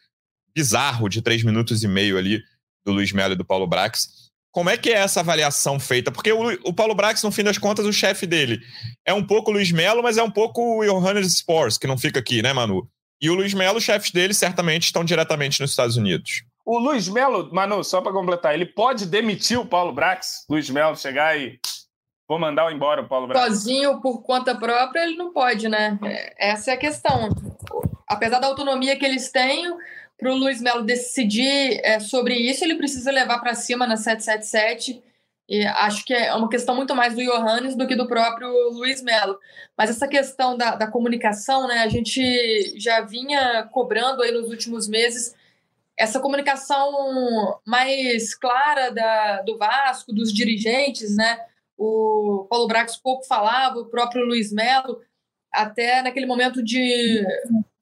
bizarro de três minutos e meio ali do Luiz Melo e do Paulo Brax. Como é que é essa avaliação feita? Porque o, o Paulo Brax, no fim das contas, o chefe dele é um pouco o Luiz Melo, mas é um pouco o Johannes Spors, que não fica aqui, né, Manu? E o Luiz Melo, os chefes dele, certamente estão diretamente nos Estados Unidos. O Luiz Melo, Manu, só para completar, ele pode demitir o Paulo Brax? Luiz Melo chegar e vou mandar embora o Paulo Brax. Sozinho, por conta própria, ele não pode, né? É, essa é a questão. Apesar da autonomia que eles têm, para o Luiz Melo decidir é, sobre isso, ele precisa levar para cima na 777. E acho que é uma questão muito mais do Johannes do que do próprio Luiz Melo. Mas essa questão da, da comunicação, né, a gente já vinha cobrando aí nos últimos meses essa comunicação mais clara da, do Vasco, dos dirigentes, né? O Paulo Brax pouco falava, o próprio Luiz Melo, até naquele momento de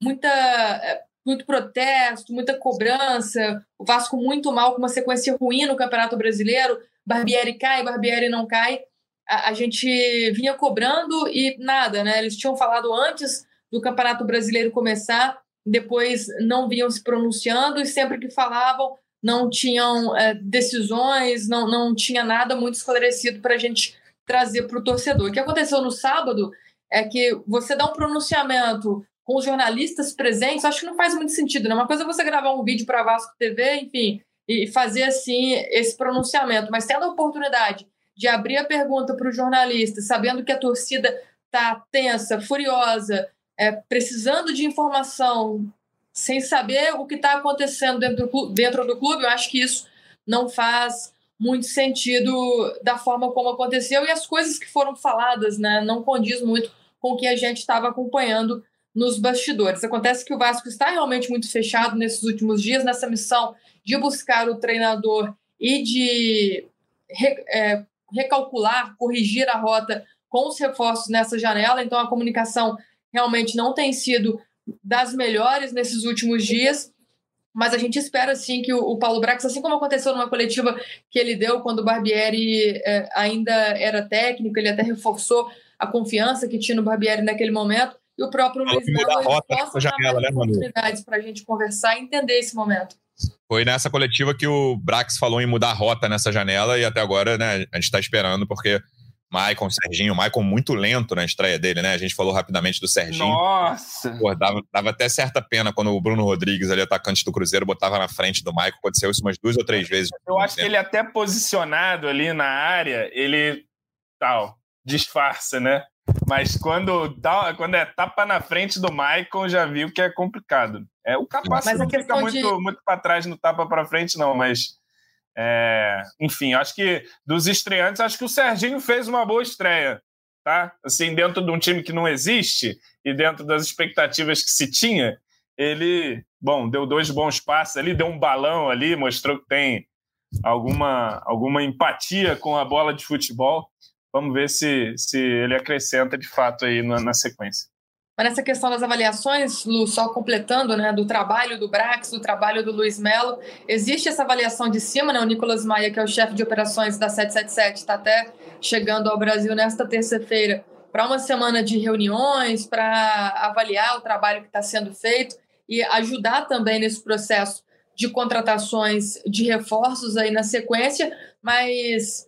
muita muito protesto, muita cobrança, o Vasco muito mal, com uma sequência ruim no Campeonato Brasileiro, Barbieri cai, Barbieri não cai. A, a, gente vinha cobrando e nada, né? Eles tinham falado antes do Campeonato Brasileiro começar, depois não vinham se pronunciando e sempre que falavam não tinham é, decisões, não, não tinha nada muito esclarecido para a gente trazer para o torcedor. O que aconteceu no sábado é que você dá um pronunciamento com os jornalistas presentes, acho que não faz muito sentido, né? Uma coisa é você gravar um vídeo para Vasco TV, enfim, e fazer assim esse pronunciamento, mas tendo a oportunidade de abrir a pergunta para o jornalista, sabendo que a torcida está tensa, furiosa, é, precisando de informação, sem saber o que está acontecendo dentro do, dentro do clube, eu acho que isso não faz muito sentido da forma como aconteceu e as coisas que foram faladas, né, não condiz muito com o que a gente estava acompanhando nos bastidores. Acontece que o Vasco está realmente muito fechado nesses últimos dias, nessa missão de buscar o treinador e de é, recalcular, corrigir a rota com os reforços nessa janela. Então, a comunicação realmente não tem sido das melhores nesses últimos dias. Mas a gente espera sim que o, Paulo Brax, assim como aconteceu numa coletiva que ele deu quando o Barbieri é, ainda era técnico, ele até reforçou a confiança que tinha no Barbieri naquele momento, e o próprio Luiz Melo possa janela, né, oportunidades para a gente conversar e entender esse momento. Foi nessa coletiva que o Brax falou em mudar a rota nessa janela e até agora né, a gente está esperando porque Maicon, Serginho, o Maicon muito lento na estreia dele, né? A gente falou rapidamente do Serginho. Nossa! Pô, dava, dava, até certa pena quando o Bruno Rodrigues, ali, atacante do Cruzeiro, botava na frente do Maicon. Aconteceu isso umas duas ou três vezes. Eu acho que ele até posicionado ali na área, ele tal disfarça, né? Mas quando, dá, quando é tapa na frente do Michael, já viu que é complicado. É, o capaz não fica muito, de... muito para trás no tapa para frente, não, mas. É, enfim, acho que dos estreantes, acho que o Serginho fez uma boa estreia, tá? Assim, dentro de um time que não existe e dentro das expectativas que se tinha, ele, bom, deu dois bons passos ali, deu um balão ali, mostrou que tem alguma, alguma empatia com a bola de futebol. Vamos ver se, se ele acrescenta de fato aí na, na sequência. Mas nessa questão das avaliações, Lu, só completando, né, do trabalho do Brax, do trabalho do Luiz Melo, existe essa avaliação de cima, né? O Nicolas Maia, que é o chefe de operações da 777, está até chegando ao Brasil nesta terça-feira para uma semana de reuniões, para avaliar o trabalho que está sendo feito e ajudar também nesse processo de contratações de reforços aí na sequência, mas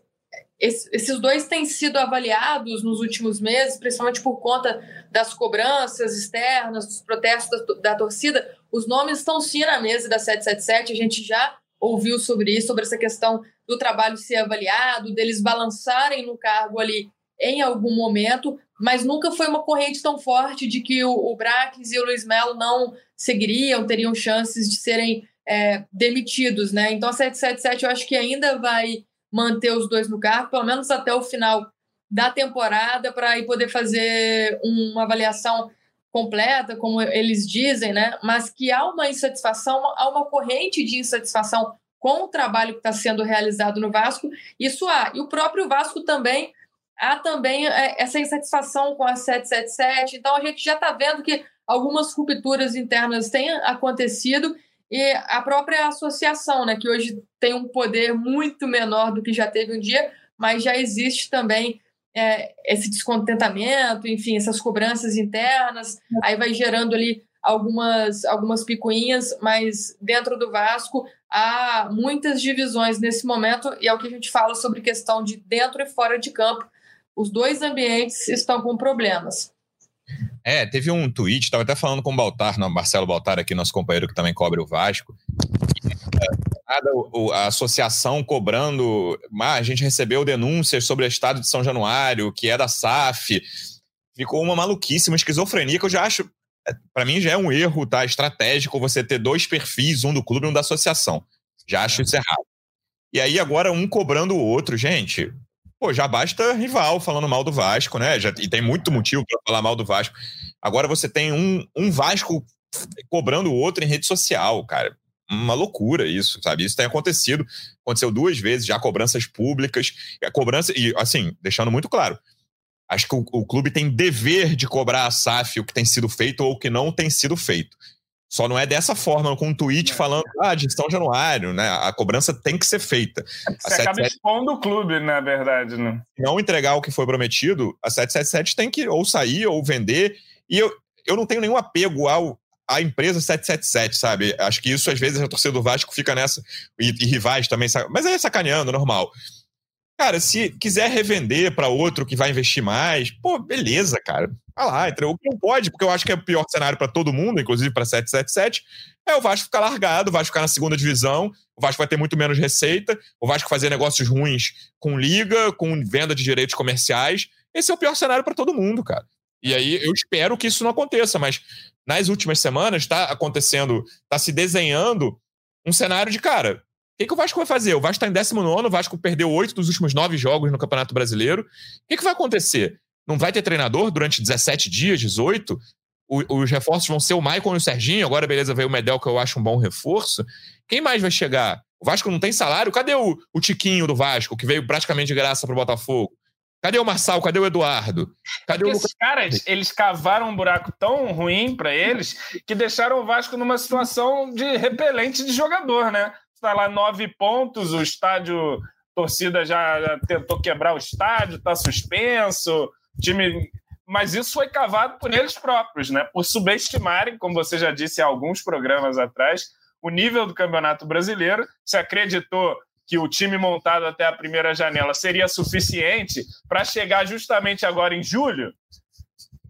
esses dois têm sido avaliados nos últimos meses, principalmente por conta das cobranças externas, dos protestos da, da, torcida. Os nomes estão sim na mesa da 777, a gente já ouviu sobre isso, sobre essa questão do trabalho ser avaliado, deles balançarem no cargo ali em algum momento, mas nunca foi uma corrente tão forte de que o, o Braques e o Luiz Melo não seguiriam, teriam chances de serem é, demitidos, né? Então a 777 eu acho que ainda vai manter os dois no cargo, pelo menos até o final da temporada, para poder fazer uma avaliação completa, como eles dizem, né? Mas que há uma insatisfação, há uma corrente de insatisfação com o trabalho que está sendo realizado no Vasco, isso há. E o próprio Vasco também há também é, essa insatisfação com a 777. Então a gente já está vendo que algumas rupturas internas têm acontecido e a própria associação, né, que hoje tem um poder muito menor do que já teve um dia, mas já existe também é, esse descontentamento, enfim, essas cobranças internas, aí vai gerando ali algumas, algumas picuinhas, mas dentro do Vasco há muitas divisões nesse momento, e é o que a gente fala sobre questão de dentro e fora de campo. Os dois ambientes estão com problemas. É, teve um tweet, estava até falando com o Baltar, não, Marcelo Baltar, aqui, nosso companheiro que também cobre o Vasco. Nada, a associação cobrando. Ah, a gente recebeu denúncias sobre o estado de São Januário, que é da SAF. Ficou uma maluquice, uma esquizofrenia que eu já acho. É, Para mim já é um erro, tá? Estratégico você ter dois perfis, um do clube e um da associação. Já acho isso errado. E aí agora um cobrando o outro, gente pô, já basta rival falando mal do Vasco, né? Já, e tem muito motivo para falar mal do Vasco. Agora você tem um, um Vasco cobrando o outro em rede social, cara. Uma loucura isso, sabe? Isso tem acontecido. Aconteceu duas vezes já cobranças públicas. A cobrança, e assim, deixando muito claro, acho que o, o clube tem dever de cobrar a SAF o que tem sido feito ou o que não tem sido feito. Só não é dessa forma, com um tweet falando, ah, de São Januário, né? A cobrança tem que ser feita. É você acaba expondo o clube, na verdade, né? Não entregar o que foi prometido, a 777 tem que ou sair ou vender. E eu, eu não tenho nenhum apego ao, à empresa 777, sabe? Acho que isso, às vezes, a torcida do Vasco fica nessa, e, e rivais também, mas é sacaneando, normal. Cara, se quiser revender para outro que vai investir mais, pô, beleza, cara. Vai lá, entregou. O que não pode, porque eu acho que é o pior cenário para todo mundo, inclusive para 777, é o Vasco ficar largado, o Vasco ficar na segunda divisão, o Vasco vai ter muito menos receita, o Vasco fazer negócios ruins com liga, com venda de direitos comerciais. Esse é o pior cenário para todo mundo, cara. E aí eu espero que isso não aconteça, mas nas últimas semanas está acontecendo, está se desenhando um cenário de, cara, o que, que, o Vasco vai fazer? O Vasco está em 19, o Vasco perdeu oito dos últimos nove jogos no Campeonato Brasileiro. O que, que vai acontecer? Não vai ter treinador durante 17 dias, 18? O, os reforços vão ser o Maicon e o Serginho. Agora, beleza, veio o Medel, que eu acho um bom reforço. Quem mais vai chegar? O Vasco não tem salário? Cadê o, o Tiquinho do Vasco, que veio praticamente de graça para o Botafogo? Cadê o Marçal? Cadê o Eduardo? Cadê o Esses caras, eles cavaram um buraco tão ruim para eles que deixaram o Vasco numa situação de repelente de jogador, né? Está lá nove pontos, o estádio, torcida já, tentou quebrar o estádio, está suspenso, time. Mas isso foi cavado por eles próprios, né? Por subestimarem, como você já disse há alguns programas atrás, o nível do Campeonato Brasileiro. Se acreditou que o time montado até a primeira janela seria suficiente para chegar justamente agora em julho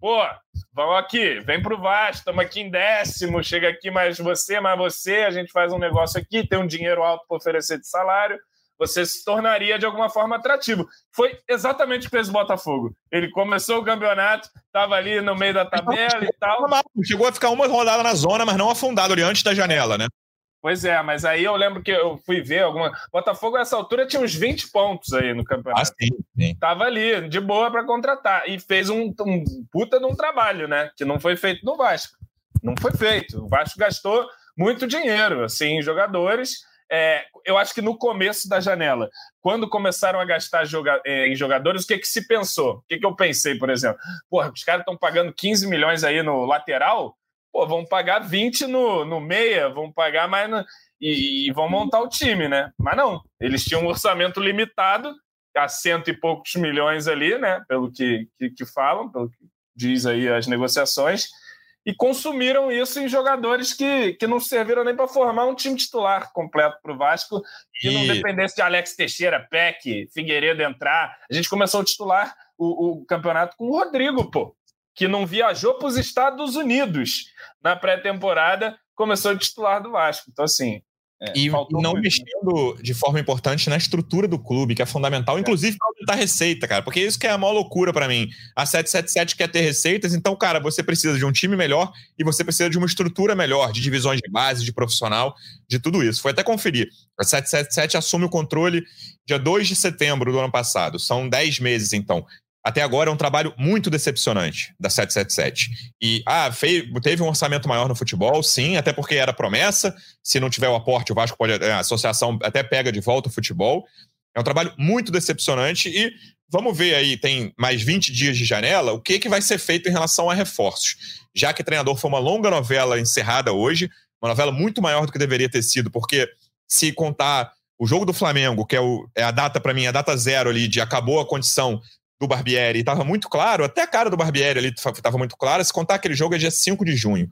Pô, vamos aqui, vem pro Vasco, estamos aqui em décimo, chega aqui mais você, mais você, a gente faz um negócio aqui, tem um dinheiro alto para oferecer de salário, você se tornaria de alguma forma atrativo. Foi exatamente o que fez o Botafogo. Ele começou o campeonato, estava ali no meio da tabela e tal. Chegou a ficar uma rodada na zona, mas não afundado ali antes da janela, né? Pois é, mas aí eu lembro que eu fui ver alguma. Botafogo, nessa altura, tinha uns 20 pontos aí no campeonato. Ah, sim, sim. Tava ali, de boa para contratar. E fez um, um puta de um trabalho, né? Que não foi feito no Vasco. Não foi feito. O Vasco gastou muito dinheiro, assim, em jogadores. É, eu acho que no começo da janela, quando começaram a gastar joga é, em jogadores, o que, que se pensou? O que, que eu pensei, por exemplo? Porra, os caras estão pagando 15 milhões aí no lateral, pô, vão pagar 20 no, no meia, vão pagar mais no, e, e, vão montar o time, né? Mas não, eles tinham um orçamento limitado, a cento e poucos milhões ali, né? Pelo que, que, que falam, pelo que diz aí as negociações, e consumiram isso em jogadores que, que não serviram nem para formar um time titular completo para o Vasco, que e... não dependesse de Alex Teixeira, Peck, Figueiredo entrar. A gente começou a titular o, o campeonato com o Rodrigo, pô que não viajou para os Estados Unidos na pré-temporada, começou a titular do Vasco. Então, assim. É, e não muito. Né? mexendo de forma importante na estrutura do clube, que é fundamental, é. inclusive para aumentar receita, cara, porque isso que é a maior loucura para mim. A 777 quer ter receitas, então, cara, você precisa de um time melhor e você precisa de uma estrutura melhor, de divisões de base, de profissional, de tudo isso. Foi até conferir. A 777 assume o controle dia 2 de setembro do ano passado. São 10 meses, então até agora é um trabalho muito decepcionante da 777. E, ah, fez, teve um orçamento maior no futebol, sim, até porque era promessa. Se não tiver o aporte, o Vasco pode. A associação até pega de volta o futebol. É um trabalho muito decepcionante e vamos ver aí, tem mais 20 dias de janela, o que, que vai ser feito em relação a reforços. Já que treinador foi uma longa novela encerrada hoje, uma novela muito maior do que deveria ter sido, porque se contar o jogo do Flamengo, que é, o, é a data para mim, a data zero ali de acabou a condição do Barbieri estava muito claro, até a cara do Barbieri ali estava muito clara, se contar aquele jogo é dia 5 de junho.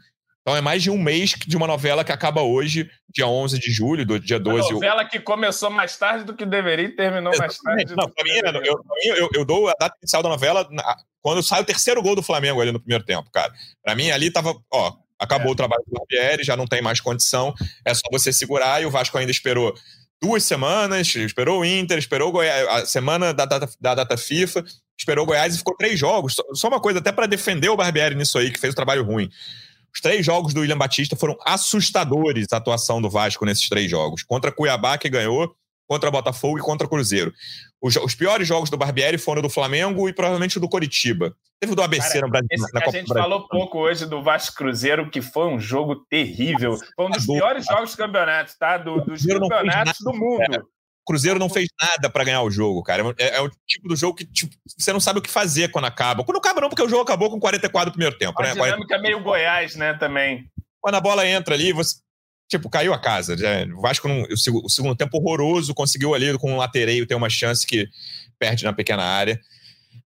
Então é mais de um mês de uma novela que acaba hoje, dia 11 de julho, do dia 12. Uma novela que começou mais tarde do que deveria e terminou Exatamente. mais tarde. Não, mim, eu, eu, eu, dou a data inicial da novela quando sai o terceiro gol do Flamengo ali no primeiro tempo, cara. Para mim ali tava, ó, acabou é. o trabalho do Barbieri, já não tem mais condição, é só você segurar e o Vasco ainda esperou duas semanas, esperou o Inter, esperou o Goiás, a semana da data, da data FIFA, esperou o Goiás e ficou três jogos. Só uma coisa, até para defender o Barbieri nisso aí, que fez o trabalho ruim. Os três jogos do William Batista foram assustadores a atuação do Vasco nesses três jogos. Contra Cuiabá, que ganhou, contra Botafogo e contra Cruzeiro. Os, os, piores jogos do Barbieri foram do Flamengo e provavelmente o do Coritiba. Teve o do ABC Cara, no Brasil. Esse, na a Copa gente Brasil. falou pouco hoje do Vasco Cruzeiro, que foi um jogo terrível. Foi um dos piores jogos do campeonato, tá? Do, dos campeonatos do mundo. É. Cruzeiro não fez nada para ganhar o jogo, cara. É, é, o tipo do jogo que tipo, você não sabe o que fazer quando acaba. Quando acaba, não, porque o jogo acabou com 44 do primeiro tempo. A né? dinâmica 40... é meio Goiás, né, também. Quando a bola entra ali, você. Tipo, caiu a casa. Né? O Vasco, não, o, segundo tempo horroroso, conseguiu ali com um latereio ter uma chance que perde na pequena área.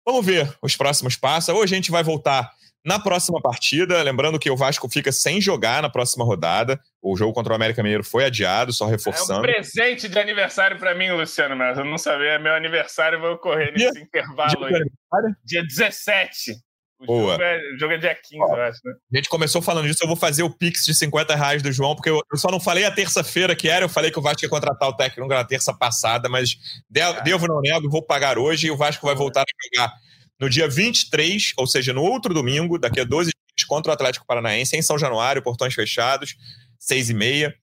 Vamos ver os próximos passos. Hoje a gente vai voltar na próxima partida, lembrando que o Vasco fica sem jogar na próxima rodada. O jogo contra o América Mineiro foi adiado, só reforçando. É um presente de aniversário para mim, Luciano, mas eu não sabia. É meu aniversário vai ocorrer nesse dia, intervalo dia aí. Dia 17. O Boa. Jogo, é, o jogo é dia 15, Ó, eu acho, né? A gente começou falando disso, eu vou fazer o Pix de 50 reais do João, porque eu, eu só não falei a terça-feira que era, eu falei que o Vasco ia contratar o técnico na terça passada, mas devo, devo não nego, vou pagar hoje e o Vasco vai voltar a jogar no dia 23, ou seja, no outro domingo, daqui a 12 dias, contra o Atlético Paranaense, em São Januário, portões fechados, 6 e meia.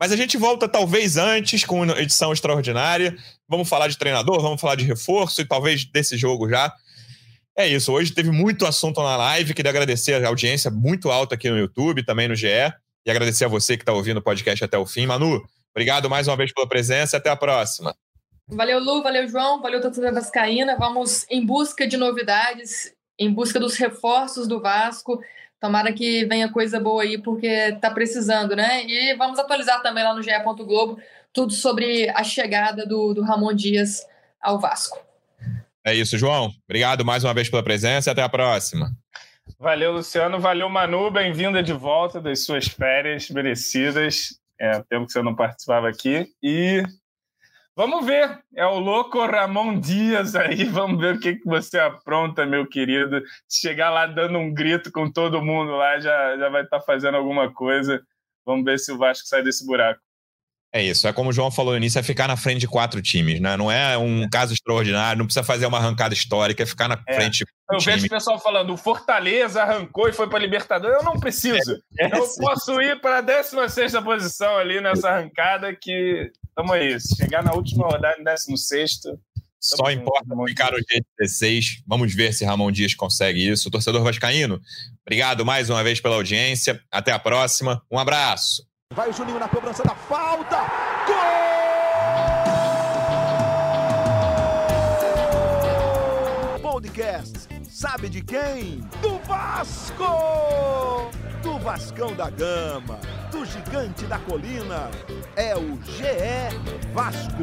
Mas a gente volta talvez antes com edição extraordinária. Vamos falar de treinador, vamos falar de reforço e talvez desse jogo já. É isso. Hoje teve muito assunto na live. Queria agradecer a audiência muito alta aqui no YouTube, também no GE. E agradecer a você que está ouvindo o podcast até o fim. Manu, obrigado mais uma vez pela presença e até a próxima. Valeu, Lu, valeu, João, valeu, torcida vascaína. Vamos em busca de novidades, em busca dos reforços do Vasco. Tomara que venha coisa boa aí, porque tá precisando, né? E vamos atualizar também lá no GE. Globo tudo sobre a chegada do, do Ramon Dias ao Vasco. É isso, João. Obrigado mais uma vez pela presença e até a próxima. Valeu, Luciano. Valeu, Manu. Bem-vinda de volta das suas férias merecidas. É, tempo que você não participava aqui. E Vamos ver, é o louco Ramon Dias aí, vamos ver o que, que você apronta, meu querido. Chegar lá dando um grito com todo mundo lá, já, já vai estar tá fazendo alguma coisa. Vamos ver se o Vasco sai desse buraco. É isso, é como o João falou no início, é ficar na frente de quatro times, né? Não é um caso extraordinário, não precisa fazer uma arrancada histórica, é ficar na é. frente. Eu time. vejo o pessoal falando, o Fortaleza arrancou e foi para Libertadores. Eu não preciso. É, é eu sim. posso ir para a 16 posição ali nessa arrancada que. Tamo aí. Chegar na última rodada em 16. Só importa ficar no dia 16. Vamos ver se Ramon Dias consegue isso. Torcedor Vascaíno, obrigado mais uma vez pela audiência. Até a próxima. Um abraço. Vai o Juninho na cobrança da falta. Gol! Podcast. Sabe de quem? Do Vasco! Do Vascão da Gama, do Gigante da Colina. É o GE Vasco.